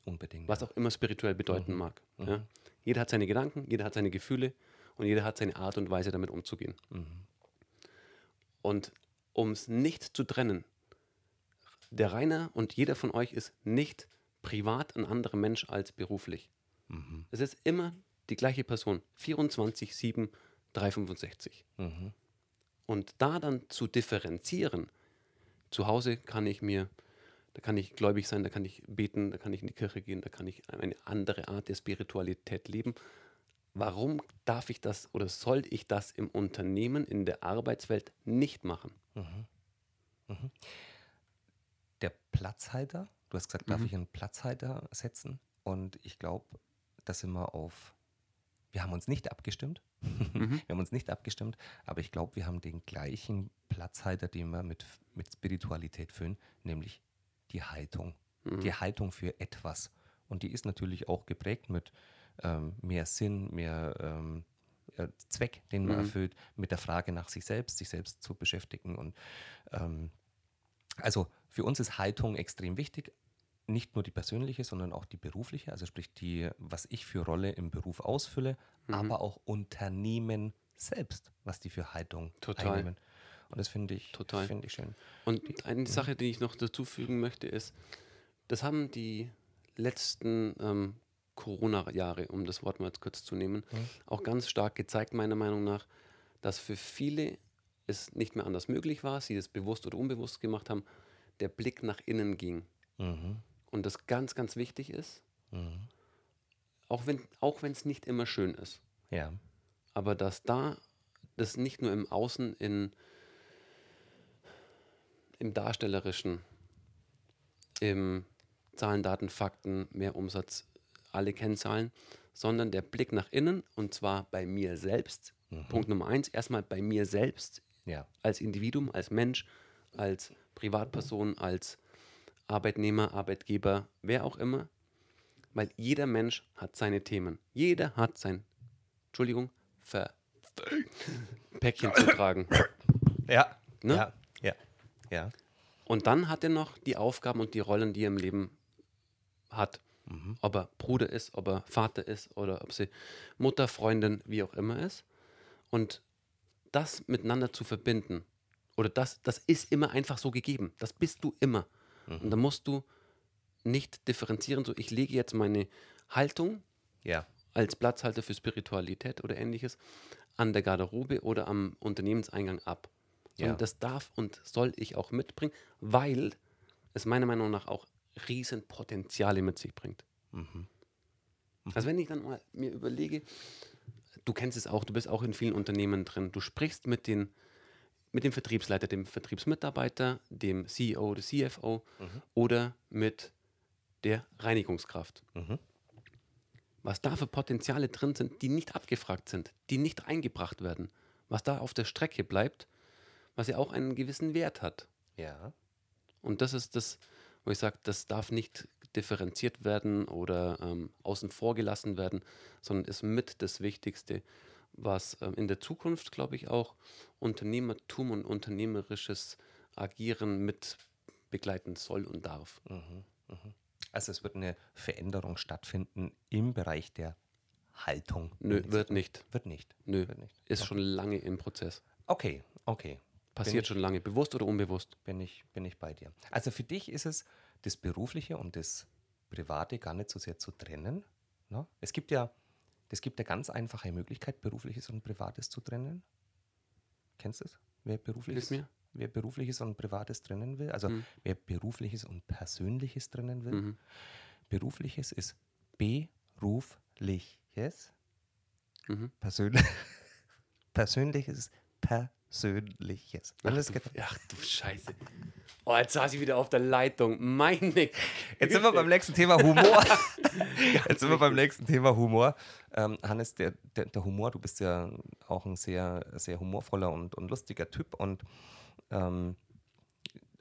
Unbedingt. was auch immer spirituell bedeuten Mhm. mag. Ja? Jeder hat seine Gedanken, jeder hat seine Gefühle und jeder hat seine Art und Weise, damit umzugehen. Und um es nicht zu trennen, der Rainer und jeder von euch ist nicht privat ein anderer Mensch als beruflich. Es ist immer die gleiche Person. 24, 7, 365. Und da dann zu differenzieren, zu Hause kann ich mir, da kann ich gläubig sein, da kann ich beten, da kann ich in die Kirche gehen, da kann ich eine andere Art der Spiritualität leben. Warum darf ich das oder soll ich das im Unternehmen, in der Arbeitswelt nicht machen? Der Platzhalter, du hast gesagt, darf ich einen Platzhalter setzen? Und ich glaube, da sind wir auf, wir haben uns nicht abgestimmt. Wir haben uns nicht abgestimmt, aber ich glaube, wir haben den gleichen Platzhalter, den wir mit, mit Spiritualität füllen, nämlich die Haltung. Die Haltung für etwas. Und die ist natürlich auch geprägt mit ähm, mehr Sinn, mehr ähm, äh, Zweck, den man erfüllt, mit der Frage nach sich selbst, sich selbst zu beschäftigen. Und ähm, also für uns ist Haltung extrem wichtig. Nicht nur die persönliche, sondern auch die berufliche, also sprich die, was ich für Rolle im Beruf ausfülle, aber auch Unternehmen selbst, was die für Haltung Total. einnehmen. Und das finde ich, Total. finde ich schön. Und eine Sache, die ich noch dazu fügen möchte, ist, das haben die letzten ähm, Corona-Jahre, um das Wort mal kurz zu nehmen, auch ganz stark gezeigt, meiner Meinung nach, dass für viele es nicht mehr anders möglich war, sie das bewusst oder unbewusst gemacht haben, der Blick nach innen ging. Und das ganz, ganz wichtig ist, auch wenn auch es nicht immer schön ist, Ja. aber dass da das nicht nur im Außen in im Darstellerischen, im Zahlen, Daten, Fakten, mehr Umsatz, alle Kennzahlen, sondern der Blick nach innen und zwar bei mir selbst. Punkt Nummer eins, erstmal bei mir selbst Ja. als Individuum, als Mensch, als Privatperson, als Arbeitnehmer, Arbeitgeber, wer auch immer. Weil jeder Mensch hat seine Themen. Jeder hat sein, Entschuldigung, Ver Päckchen zu tragen. Ja. Ne? Ja. Ja. Ja. Und dann hat er noch die Aufgaben und die Rollen, die er im Leben hat. Ob er Bruder ist, ob er Vater ist oder ob sie Mutter, Freundin, wie auch immer ist. Und das miteinander zu verbinden, oder das, das ist immer einfach so gegeben. Das bist du immer. Und da musst du nicht differenzieren, so ich lege jetzt meine Haltung Ja. als Platzhalter für Spiritualität oder ähnliches an der Garderobe oder am Unternehmenseingang ab. Ja. Und das darf und soll ich auch mitbringen, weil es meiner Meinung nach auch riesen Potenziale mit sich bringt. Also wenn ich dann mal mir überlege, du kennst es auch, du bist auch in vielen Unternehmen drin, du sprichst mit den mit dem Vertriebsleiter, dem Vertriebsmitarbeiter, dem CEO, der CFO oder mit der Reinigungskraft was da für Potenziale drin sind, die nicht abgefragt sind, die nicht eingebracht werden, was da auf der Strecke bleibt, was ja auch einen gewissen Wert hat. Ja. Und das ist das, wo ich sage, das darf nicht differenziert werden oder ähm, außen vor gelassen werden, sondern ist mit das Wichtigste, was ähm, in der Zukunft, glaube ich, auch Unternehmertum und unternehmerisches Agieren mit begleiten soll und darf. Also es wird eine Veränderung stattfinden im Bereich der Haltung. Nö, wird nicht. Wird nicht. Nö, Wird nicht. ist schon lange im Prozess. Okay, okay. Passiert schon lange, bewusst oder unbewusst. Bin ich, bin ich bei dir. Also für dich ist es das Berufliche und das Private gar nicht so sehr zu trennen. Ne? Es gibt ja, es gibt eine ganz einfache Möglichkeit, Berufliches und Privates zu trennen. Kennst du es? Wer Berufliches, wer Berufliches und Privates trennen will, also wer Berufliches und Persönliches trennen will. Berufliches ist Berufliches. Persön Persönliches ist Persönliches. Wenn das geht- Ach du Scheiße. Oh, jetzt saß ich wieder auf der Leitung. Meine. Jetzt sind wir beim nächsten Thema Humor. Jetzt sind wir beim nächsten Thema Humor. Ähm, Hannes, der, der, der Humor, du bist ja auch ein sehr, sehr humorvoller und, und lustiger Typ. Und ähm,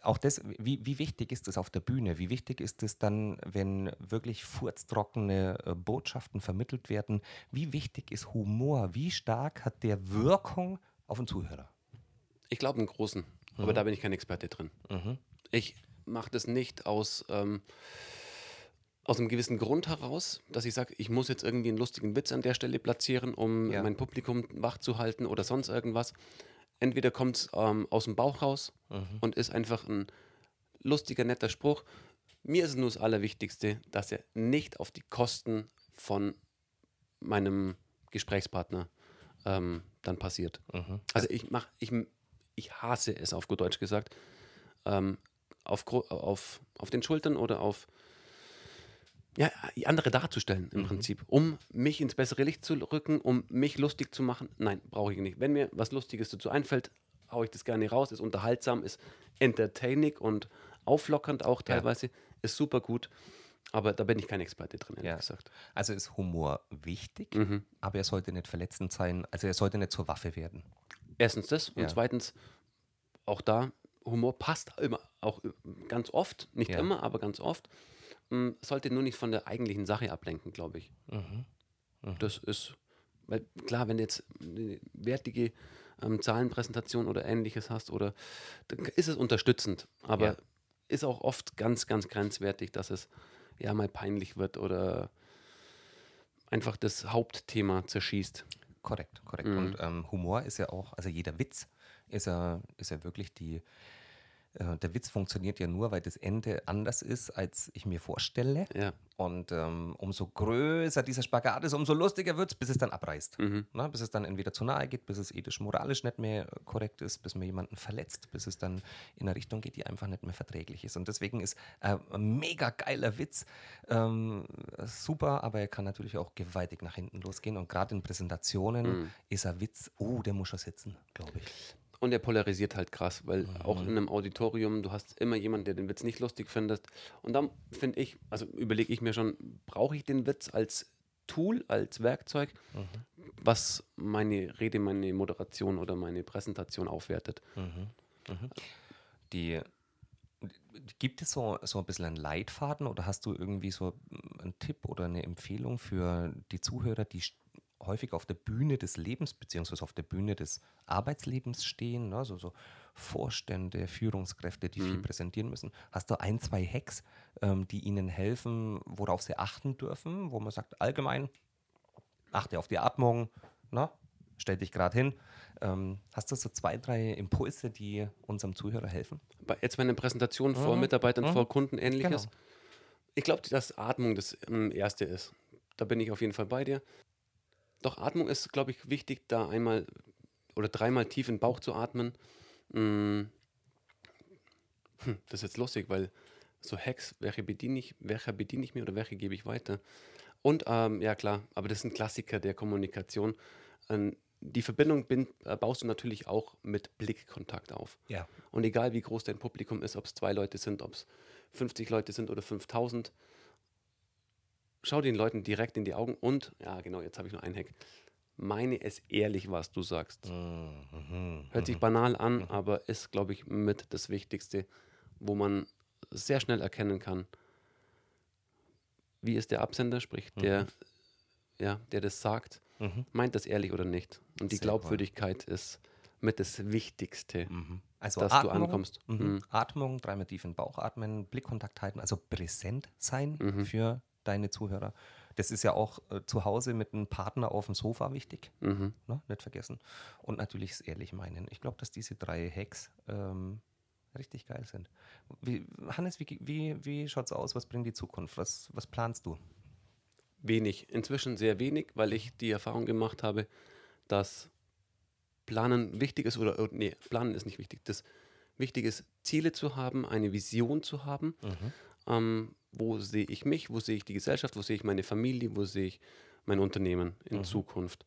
auch das, wie, wie wichtig ist das auf der Bühne? Wie wichtig ist es dann, wenn wirklich furztrockene äh, Botschaften vermittelt werden? Wie wichtig ist Humor? Wie stark hat der Wirkung auf den Zuhörer? Ich glaube einen großen, aber da bin ich kein Experte drin. Ich mache das nicht aus, ähm, aus einem gewissen Grund heraus, dass ich sage, ich muss jetzt irgendwie einen lustigen Witz an der Stelle platzieren, um Ja. mein Publikum wach zu halten oder sonst irgendwas. Entweder kommt es ähm, aus dem Bauch raus und ist einfach ein lustiger, netter Spruch. Mir ist es nur das Allerwichtigste, dass er nicht auf die Kosten von meinem Gesprächspartner ähm, dann passiert. Also ich mach, ich, ich hasse es, auf gut Deutsch gesagt, ähm, auf, auf, auf den Schultern oder auf ja, andere darzustellen im Prinzip, um mich ins bessere Licht zu rücken, um mich lustig zu machen. Nein, brauche ich nicht. Wenn mir was Lustiges dazu einfällt, haue ich das gerne raus, ist unterhaltsam, ist entertaining und auflockernd auch Ja. teilweise, ist super gut. Aber da bin ich kein Experte drin, ehrlich Ja. gesagt. Also ist Humor wichtig, Mhm. aber er sollte nicht verletzend sein. Also er sollte nicht zur Waffe werden. Erstens das und Ja. zweitens auch da, Humor passt immer, auch ganz oft, nicht Ja. immer, aber ganz oft, mh, sollte nur nicht von der eigentlichen Sache ablenken, glaube ich. Mhm. Das ist, weil klar, wenn du jetzt eine wertige ähm, Zahlenpräsentation oder ähnliches hast, oder dann ist es unterstützend, aber Ja. ist auch oft ganz, ganz grenzwertig, dass es ja mal peinlich wird oder einfach das Hauptthema zerschießt. Korrekt, korrekt. Mhm. Und ähm, Humor ist ja auch, also jeder Witz ist ja, ist ja wirklich die, äh, der Witz funktioniert ja nur, weil das Ende anders ist, als ich mir vorstelle. Ja. Und ähm, umso größer dieser Spagat ist, umso lustiger wird es, bis es dann abreißt. Mhm. Na, bis es dann entweder zu nahe geht, bis es ethisch, moralisch nicht mehr korrekt ist, bis man jemanden verletzt, bis es dann in eine Richtung geht, die einfach nicht mehr verträglich ist. Und deswegen ist äh, ein mega geiler Witz ähm, super, aber er kann natürlich auch gewaltig nach hinten losgehen. Und gerade in Präsentationen Mhm. ist ein Witz, oh, der muss schon sitzen, glaube ich. Und er polarisiert halt krass, weil auch in einem Auditorium, du hast immer jemanden, der den Witz nicht lustig findet. Und dann finde ich, also überlege ich mir schon, brauche ich den Witz als Tool, als Werkzeug, was meine Rede, meine Moderation oder meine Präsentation aufwertet. Die, gibt es so, so ein bisschen einen Leitfaden oder hast du irgendwie so einen Tipp oder eine Empfehlung für die Zuhörer, die häufig auf der Bühne des Lebens beziehungsweise auf der Bühne des Arbeitslebens stehen, ne? so, so Vorstände, Führungskräfte, die viel präsentieren müssen. Hast du ein, zwei Hacks, ähm, die ihnen helfen, worauf sie achten dürfen, wo man sagt, allgemein, achte auf die Atmung, ne? stell dich gerade hin. Ähm, hast du so zwei, drei Impulse, die unserem Zuhörer helfen? Bei, jetzt bei einer Präsentation vor Mitarbeitern, vor Kunden, ähnliches. Genau. Ich glaube, dass Atmung das ähm, Erste ist. Da bin ich auf jeden Fall bei dir. Doch Atmung ist, glaube ich, wichtig, da einmal oder dreimal tief in den Bauch zu atmen. Mm. Hm, das ist jetzt lustig, weil so Hacks, welche bediene ich, welcher bediene ich mir oder welche gebe ich weiter? Und ähm, ja klar, aber das ist ein Klassiker der Kommunikation. Ähm, die Verbindung bin, äh, baust du natürlich auch mit Blickkontakt auf. Ja. Und egal wie groß dein Publikum ist, ob es zwei Leute sind, ob es 50 Leute sind oder 5000, schau den Leuten direkt in die Augen und, ja genau, jetzt habe ich noch einen Hack, meine es ehrlich, was du sagst. Hört sich banal an, aber ist, glaube ich, mit das Wichtigste, wo man sehr schnell erkennen kann, wie ist der Absender, sprich der, ja, der das sagt, meint das ehrlich oder nicht. Und die Sehr cool. Glaubwürdigkeit ist mit das Wichtigste. Also Dass du Atmung, ankommst. Mhm. Mhm. Atmung, dreimal tief in den Bauch atmen, Blickkontakt halten, also präsent sein Mhm. für deine Zuhörer. Das ist ja auch äh, zu Hause mit einem Partner auf dem Sofa wichtig, Mhm. ne? nicht vergessen. Und natürlich das ehrlich meinen. Ich glaube, dass diese drei Hacks ähm, richtig geil sind. Wie, Hannes, wie, wie, wie schaut es aus? Was bringt die Zukunft? Was, was planst du? Wenig, inzwischen sehr wenig, weil ich die Erfahrung gemacht habe, dass Planen wichtig ist oder, nee, Planen ist nicht wichtig. Das Wichtige ist, Ziele zu haben, eine Vision zu haben. Ähm, wo sehe ich mich, wo sehe ich die Gesellschaft, wo sehe ich meine Familie, wo sehe ich mein Unternehmen in Zukunft,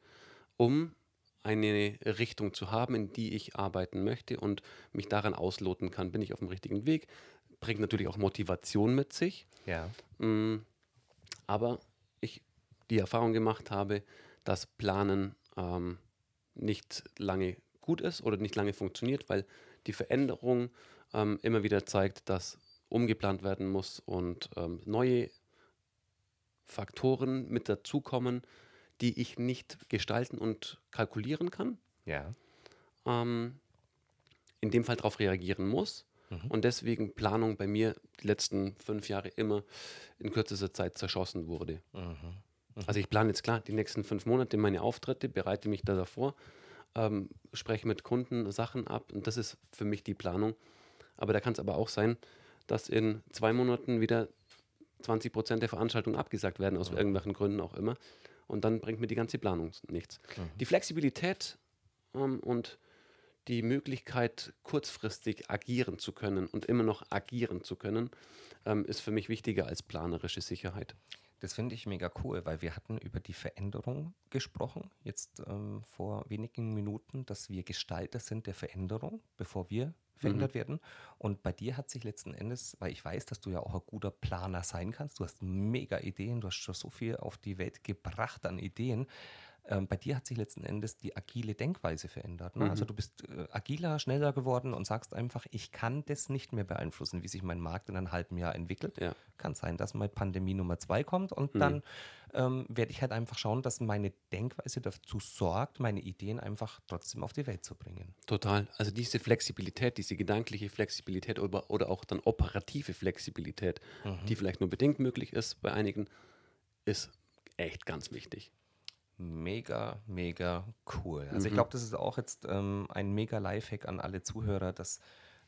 um eine Richtung zu haben, in die ich arbeiten möchte und mich daran ausloten kann. Bin ich auf dem richtigen Weg? Bringt natürlich auch Motivation mit sich. Ja. Mm, Aber ich die Erfahrung gemacht habe, dass Planen ähm, nicht lange gut ist oder nicht lange funktioniert, weil die Veränderung ähm, immer wieder zeigt, dass umgeplant werden muss und ähm, neue Faktoren mit dazukommen, die ich nicht gestalten und kalkulieren kann Ja. ähm, in dem Fall darauf reagieren muss und deswegen Planung bei mir die letzten fünf Jahre immer in kürzester Zeit zerschossen wurde. Also ich plane jetzt klar die nächsten fünf Monate meine Auftritte, bereite mich da davor, ähm, spreche mit Kunden Sachen ab und das ist für mich die Planung. Aber da kann es aber auch sein, dass in zwei Monaten wieder 20 Prozent der Veranstaltungen abgesagt werden, aus irgendwelchen Gründen auch immer. Und dann bringt mir die ganze Planung nichts. Die Flexibilität ähm, und die Möglichkeit, kurzfristig agieren zu können und immer noch agieren zu können, ähm, ist für mich wichtiger als planerische Sicherheit. Das finde ich mega cool, weil wir hatten über die Veränderung gesprochen, jetzt ähm, vor wenigen Minuten, dass wir Gestalter sind der Veränderung, bevor wir verändert werden. Und bei dir hat sich letzten Endes, weil ich weiß, dass du ja auch ein guter Planer sein kannst, du hast mega Ideen, du hast schon so viel auf die Welt gebracht an Ideen. Ähm, bei dir hat sich letzten Endes die agile Denkweise verändert. Ne? Also du bist äh, agiler, schneller geworden und sagst einfach, ich kann das nicht mehr beeinflussen, wie sich mein Markt in einem halben Jahr entwickelt. Ja. Kann sein, dass mal Pandemie Nummer zwei kommt und dann ähm, werde ich halt einfach schauen, dass meine Denkweise dazu sorgt, meine Ideen einfach trotzdem auf die Welt zu bringen. Total. Also diese Flexibilität, diese gedankliche Flexibilität oder, oder auch dann operative Flexibilität, die vielleicht nur bedingt möglich ist bei einigen, ist echt ganz wichtig. Mega, mega cool. Also ich glaube, das ist auch jetzt ähm, ein mega Lifehack an alle Zuhörer, dass,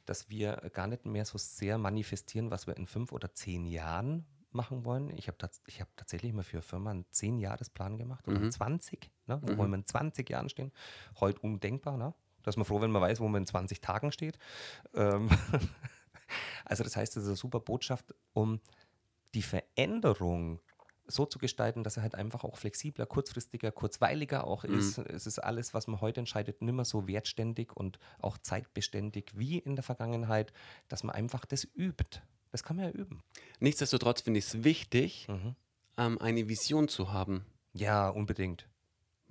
dass wir gar nicht mehr so sehr manifestieren, was wir in fünf oder zehn Jahren machen wollen. Ich habe ich hab tatsächlich mal für Firma einen zehn Jahresplan gemacht oder einen 20, ne? wo wollen wir in 20 Jahren stehen. Heute undenkbar, ne? Da ist man froh, wenn man weiß, wo man in 20 Tagen steht. Ähm also das heißt, das ist eine super Botschaft, um die Veränderung so zu gestalten, dass er halt einfach auch flexibler, kurzfristiger, kurzweiliger auch ist. Es ist alles, was man heute entscheidet, nimmer so wertständig und auch zeitbeständig wie in der Vergangenheit, dass man einfach das übt. Das kann man ja üben. Nichtsdestotrotz finde ich es wichtig, ähm, eine Vision zu haben. Ja, unbedingt.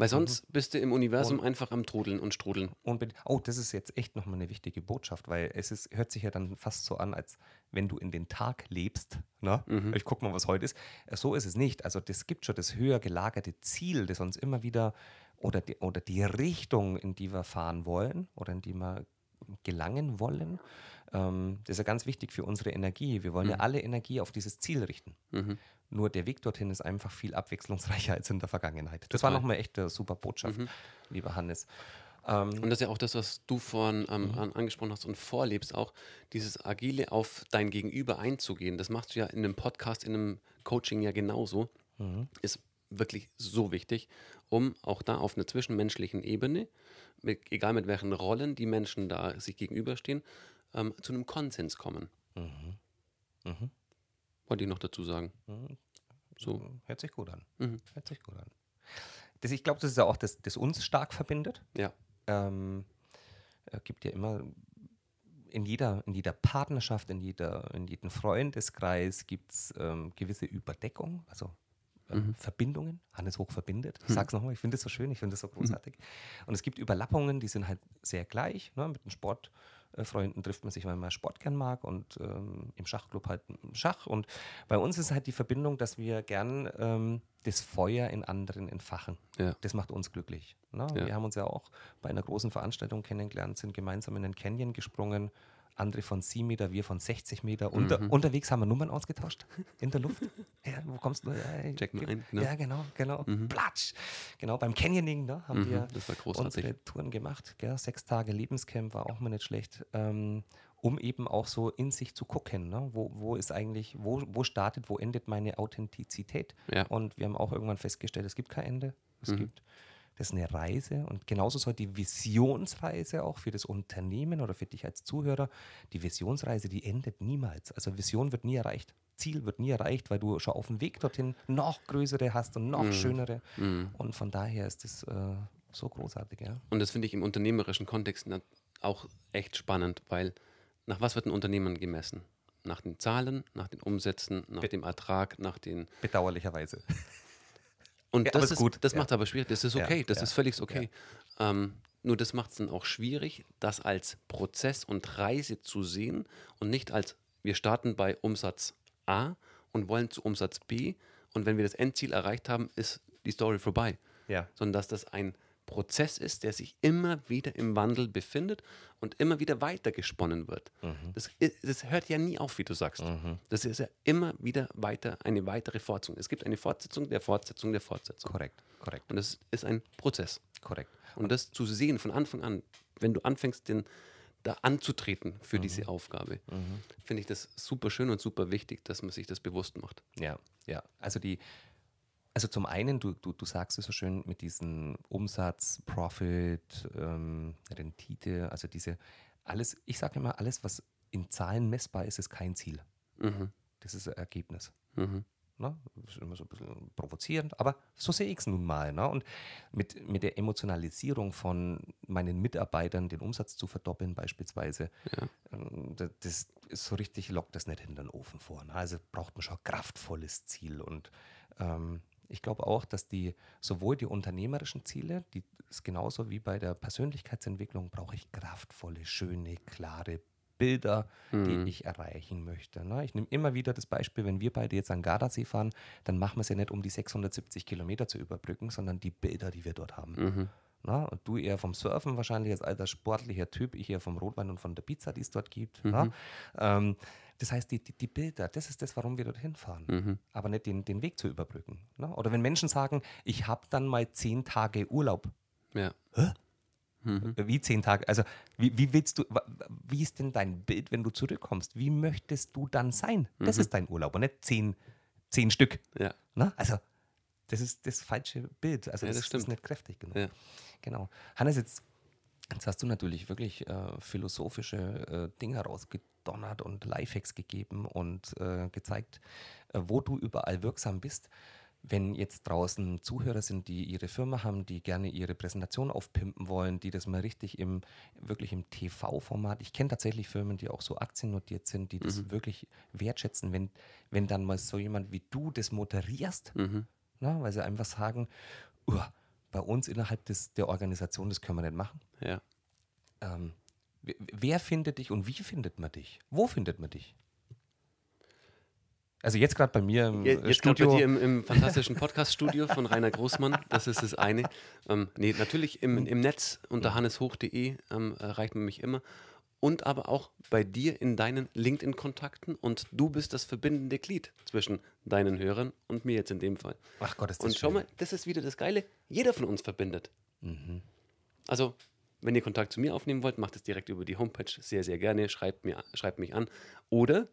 Weil sonst bist du im Universum einfach am Trudeln und Strudeln. Unbedingt. Oh, das ist jetzt echt nochmal eine wichtige Botschaft, weil es ist, hört sich ja dann fast so an, als wenn du in den Tag lebst. Ne? Ich guck mal, was heute ist. Äh, So ist es nicht. Also das gibt schon das höher gelagerte Ziel, das uns immer wieder oder die, oder die Richtung, in die wir fahren wollen oder in die wir gelangen wollen. Ähm, das ist ja ganz wichtig für unsere Energie. Wir wollen ja alle Energie auf dieses Ziel richten. Nur der Weg dorthin ist einfach viel abwechslungsreicher als in der Vergangenheit. Das war Total. nochmal echt eine super Botschaft, lieber Hannes. Und das ist ja auch das, was du vorhin ähm, an, angesprochen hast und vorlebst, auch dieses Agile auf dein Gegenüber einzugehen. Das machst du ja in einem Podcast, in einem Coaching ja genauso. Ist wirklich so wichtig, um auch da auf einer zwischenmenschlichen Ebene, mit, egal mit welchen Rollen die Menschen da sich gegenüberstehen, ähm, zu einem Konsens kommen. Wollte ich noch dazu sagen. So. Hört sich gut an. Hört sich gut an. Das, ich glaube, das ist ja auch das, das uns stark verbindet. Ja. Ähm, es gibt ja immer in jeder, in jeder Partnerschaft, in, jeder, in jedem Freundeskreis gibt es ähm, gewisse Überdeckung, also ähm, Verbindungen. Hannes Hoch verbindet. Ich sag's nochmal, ich finde das so schön, ich finde das so großartig. Und es gibt Überlappungen, die sind halt sehr gleich. Ne? Mit den Sportfreunden trifft man sich, weil man Sport gern mag und ähm, im Schachclub halt Schach. Und bei uns ist halt die Verbindung, dass wir gern ähm, das Feuer in anderen entfachen. Ja. Das macht uns glücklich. Ne? Ja. Wir haben uns ja auch bei einer großen Veranstaltung kennengelernt, sind gemeinsam in den Canyon gesprungen. Andere von 7 Meter, wir von 60 Meter. Unter, Mhm. Unterwegs haben wir Nummern ausgetauscht in der Luft. ja, wo kommst du? Ja, Check mal ein, genau. Ja, genau, genau. Platsch. Genau, beim Canyoning ne, haben Mhm, wir unsere Touren gemacht. Gell? Sechs Tage Lebenscamp war auch mal nicht schlecht. Ähm, um eben auch so in sich zu gucken, ne? wo, wo ist eigentlich, wo, wo startet, wo endet meine Authentizität? Ja. Und wir haben auch irgendwann festgestellt, es gibt kein Ende. Es Mhm. gibt, das ist eine Reise und genauso soll die Visionsreise auch für das Unternehmen oder für dich als Zuhörer, die Visionsreise, die endet niemals. Also Vision wird nie erreicht. Ziel wird nie erreicht, weil du schon auf dem Weg dorthin noch größere hast und Mhm. noch schönere. Und von daher ist das äh, so großartig, ja. Und das finde ich im unternehmerischen Kontext auch echt spannend, weil nach was wird ein Unternehmen gemessen? Nach den Zahlen, nach den Umsätzen, nach dem Ertrag, nach den. Bedauerlicherweise. Und Ja, das ist ist gut, Das ja. macht aber schwierig. Das ist okay. Das ist völlig okay. Ähm, nur das macht es dann auch schwierig, das als Prozess und Reise zu sehen und nicht als wir starten bei Umsatz A und wollen zu Umsatz B und wenn wir das Endziel erreicht haben, ist die Story vorbei. Ja. sondern dass das ein Prozess ist, der sich immer wieder im Wandel befindet und immer wieder weiter gesponnen wird. Das, i- das hört ja nie auf, wie du sagst. Das ist ja immer wieder weiter eine weitere Fortsetzung. Es gibt eine Fortsetzung der Fortsetzung der Fortsetzung. Korrekt, korrekt, Und das ist ein Prozess. korrekt. Und das zu sehen von Anfang an, wenn du anfängst, den, da anzutreten für Mhm. diese Aufgabe, finde ich das super schön und super wichtig, dass man sich das bewusst macht. Ja, ja. Also die, also zum einen, du, du, du sagst es so schön mit diesen Umsatz, Profit, ähm, Rendite, also diese, alles, ich sage immer, alles, was in Zahlen messbar ist, ist kein Ziel. Mhm. Das ist ein Ergebnis. Mhm. Ne? Das ist immer so ein bisschen provozierend, aber so sehe ich es nun mal. Ne? Und mit, mit der Emotionalisierung von meinen Mitarbeitern, den Umsatz zu verdoppeln beispielsweise, ähm, das, ist so richtig, lockt das nicht in den Ofen vor. Ne? Also braucht man schon ein kraftvolles Ziel. Und ähm, ich glaube auch, dass die sowohl die unternehmerischen Ziele, die ist genauso wie bei der Persönlichkeitsentwicklung, brauche ich kraftvolle, schöne, klare Bilder, die ich erreichen möchte. Ne? Ich nehme immer wieder das Beispiel, wenn wir beide jetzt an Gardasee fahren, dann machen wir es ja nicht, um die 670 Kilometer zu überbrücken, sondern die Bilder, die wir dort haben. Na, und du eher vom Surfen wahrscheinlich als alter sportlicher Typ, ich eher vom Rotwein und von der Pizza, die es dort gibt. Na? Ähm, das heißt, die, die, die Bilder, das ist das, warum wir dorthin fahren, aber nicht den, den Weg zu überbrücken. Na? Oder wenn Menschen sagen, ich habe dann mal zehn Tage Urlaub. Ja. Wie zehn Tage? Also, wie, wie willst du, wie ist denn dein Bild, wenn du zurückkommst? Wie möchtest du dann sein? Das ist dein Urlaub und nicht zehn, zehn Stück. Ja. Na? Also, das ist das falsche Bild. Also, Ja, das, das ist nicht kräftig genug. Ja. Genau. Hannes, jetzt, jetzt hast du natürlich wirklich äh, philosophische äh, Dinge rausgedonnert und Lifehacks gegeben und äh, gezeigt, äh, wo du überall wirksam bist. Wenn jetzt draußen Zuhörer sind, die ihre Firma haben, die gerne ihre Präsentation aufpimpen wollen, die das mal richtig im, wirklich im TV-Format, ich kenne tatsächlich Firmen, die auch so aktiennotiert sind, die das wirklich wertschätzen, wenn, wenn dann mal so jemand wie du das moderierst, na, weil sie einfach sagen, "Uah, bei uns innerhalb des, der Organisation, das können wir nicht machen. Ja. Ähm, wer, findet dich und wie findet man dich? Wo findet man dich? Also jetzt gerade bei mir im Je- äh, Jetzt gerade Studio. bei dir im, im fantastischen Podcast-Studio von Rainer Großmann, das ist das eine. Ähm, nee, natürlich im, im Netz unter hanneshoch.de ähm, erreicht man mich immer. Und aber auch bei dir in deinen LinkedIn-Kontakten und du bist das verbindende Glied zwischen deinen Hörern und mir jetzt in dem Fall. Ach Gott, ist das Und schau schön. mal, das ist wieder das Geile. Jeder von uns verbindet. Also, wenn ihr Kontakt zu mir aufnehmen wollt, macht es direkt über die Homepage sehr, sehr gerne. Schreibt, mir, schreibt mich an. Oder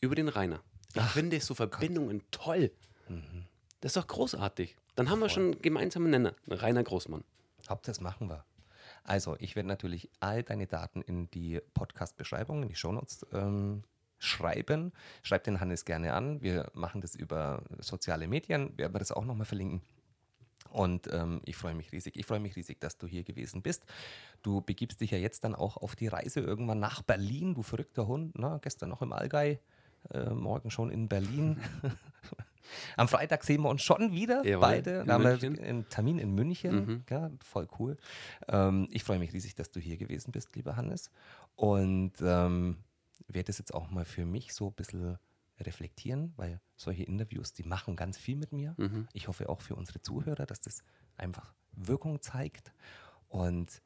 über den Rainer. Ich finde so Verbindungen toll. Das ist doch großartig. Dann haben wir schon einen gemeinsamen Nenner. Rainer Großmann. Hauptsache, das machen wir. Also, ich werde natürlich all deine Daten in die Podcast-Beschreibung, in die Shownotes ähm, schreiben. Schreib den Hannes gerne an. Wir machen das über soziale Medien, werden wir das auch nochmal verlinken. Und ähm, ich freue mich riesig. Ich freue mich riesig, dass du hier gewesen bist. Du begibst dich ja jetzt dann auch auf die Reise irgendwann nach Berlin, du verrückter Hund. Na, gestern noch im Allgäu, äh, morgen schon in Berlin. Am Freitag sehen wir uns schon wieder, Jawohl, beide. Da haben wir einen Termin in München. Ja, voll cool. Ähm, ich freue mich riesig, dass du hier gewesen bist, lieber Hannes. Und ähm, werde das jetzt auch mal für mich so ein bisschen reflektieren, weil solche Interviews, die machen ganz viel mit mir. Ich hoffe auch für unsere Zuhörer, dass das einfach Wirkung zeigt. Und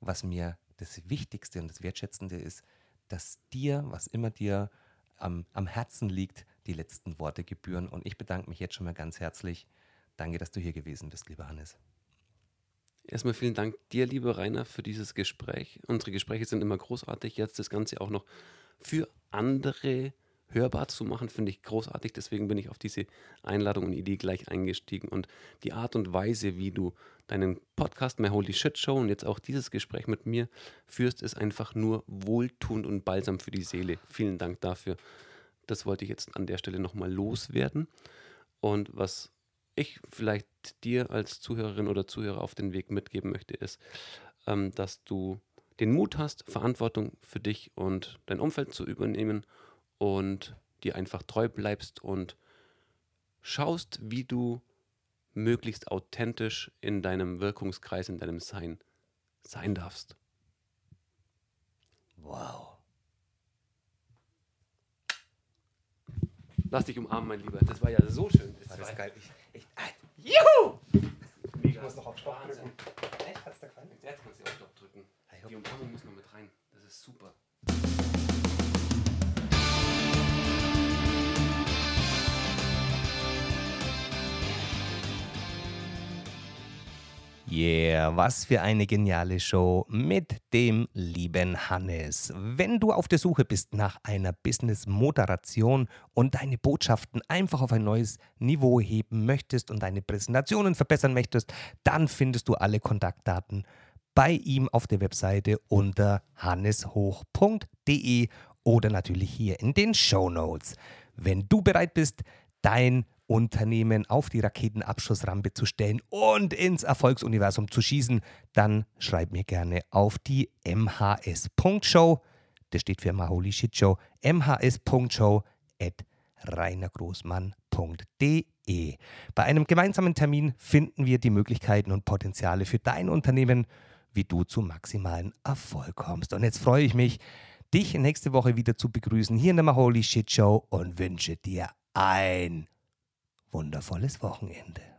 was mir das Wichtigste und das Wertschätzende ist, dass dir, was immer dir am, am Herzen liegt, die letzten Worte gebühren. Und ich bedanke mich jetzt schon mal ganz herzlich. Danke, dass du hier gewesen bist, lieber Hannes. Erstmal vielen Dank dir, lieber Rainer, für dieses Gespräch. Unsere Gespräche sind immer großartig. Jetzt das Ganze auch noch für andere hörbar zu machen, finde ich großartig. Deswegen bin ich auf diese Einladung und Idee gleich eingestiegen. Und die Art und Weise, wie du deinen Podcast My Holy Shit Show und jetzt auch dieses Gespräch mit mir führst, ist einfach nur wohltuend und balsam für die Seele. Vielen Dank dafür. Das wollte ich jetzt an der Stelle nochmal loswerden. Und was ich vielleicht dir als Zuhörerin oder Zuhörer auf den Weg mitgeben möchte, ist, ähm, dass du den Mut hast, Verantwortung für dich und dein Umfeld zu übernehmen und dir einfach treu bleibst und schaust, wie du möglichst authentisch in deinem Wirkungskreis, in deinem Sein sein darfst. Wow. Lass dich umarmen, mein Lieber. Das war ja so schön. Das war geil. Ich, ich, mega Ich muss noch auf Stopp drücken. Echt? Hat's dir gefallen? Jetzt kannst du auf Stopp drücken. Die Umarmung muss noch mit rein. Das ist super. Yeah, was für eine geniale Show mit dem lieben Hannes. Wenn du auf der Suche bist nach einer Business-Moderation und deine Botschaften einfach auf ein neues Niveau heben möchtest und deine Präsentationen verbessern möchtest, dann findest du alle Kontaktdaten bei ihm auf der Webseite unter hanneshoch.de oder natürlich hier in den Show Notes. Wenn du bereit bist, dein Unternehmen auf die Raketenabschussrampe zu stellen und ins Erfolgsuniversum zu schießen, dann schreib mir gerne auf die mhs.show, das steht für Maholi Shit Show, mhs.show at reinergroßmann.de. Bei einem gemeinsamen Termin finden wir die Möglichkeiten und Potenziale für dein Unternehmen, wie du zu maximalen Erfolg kommst. Und jetzt freue ich mich, dich nächste Woche wieder zu begrüßen hier in der Maholi Shit Show und wünsche dir ein wundervolles Wochenende.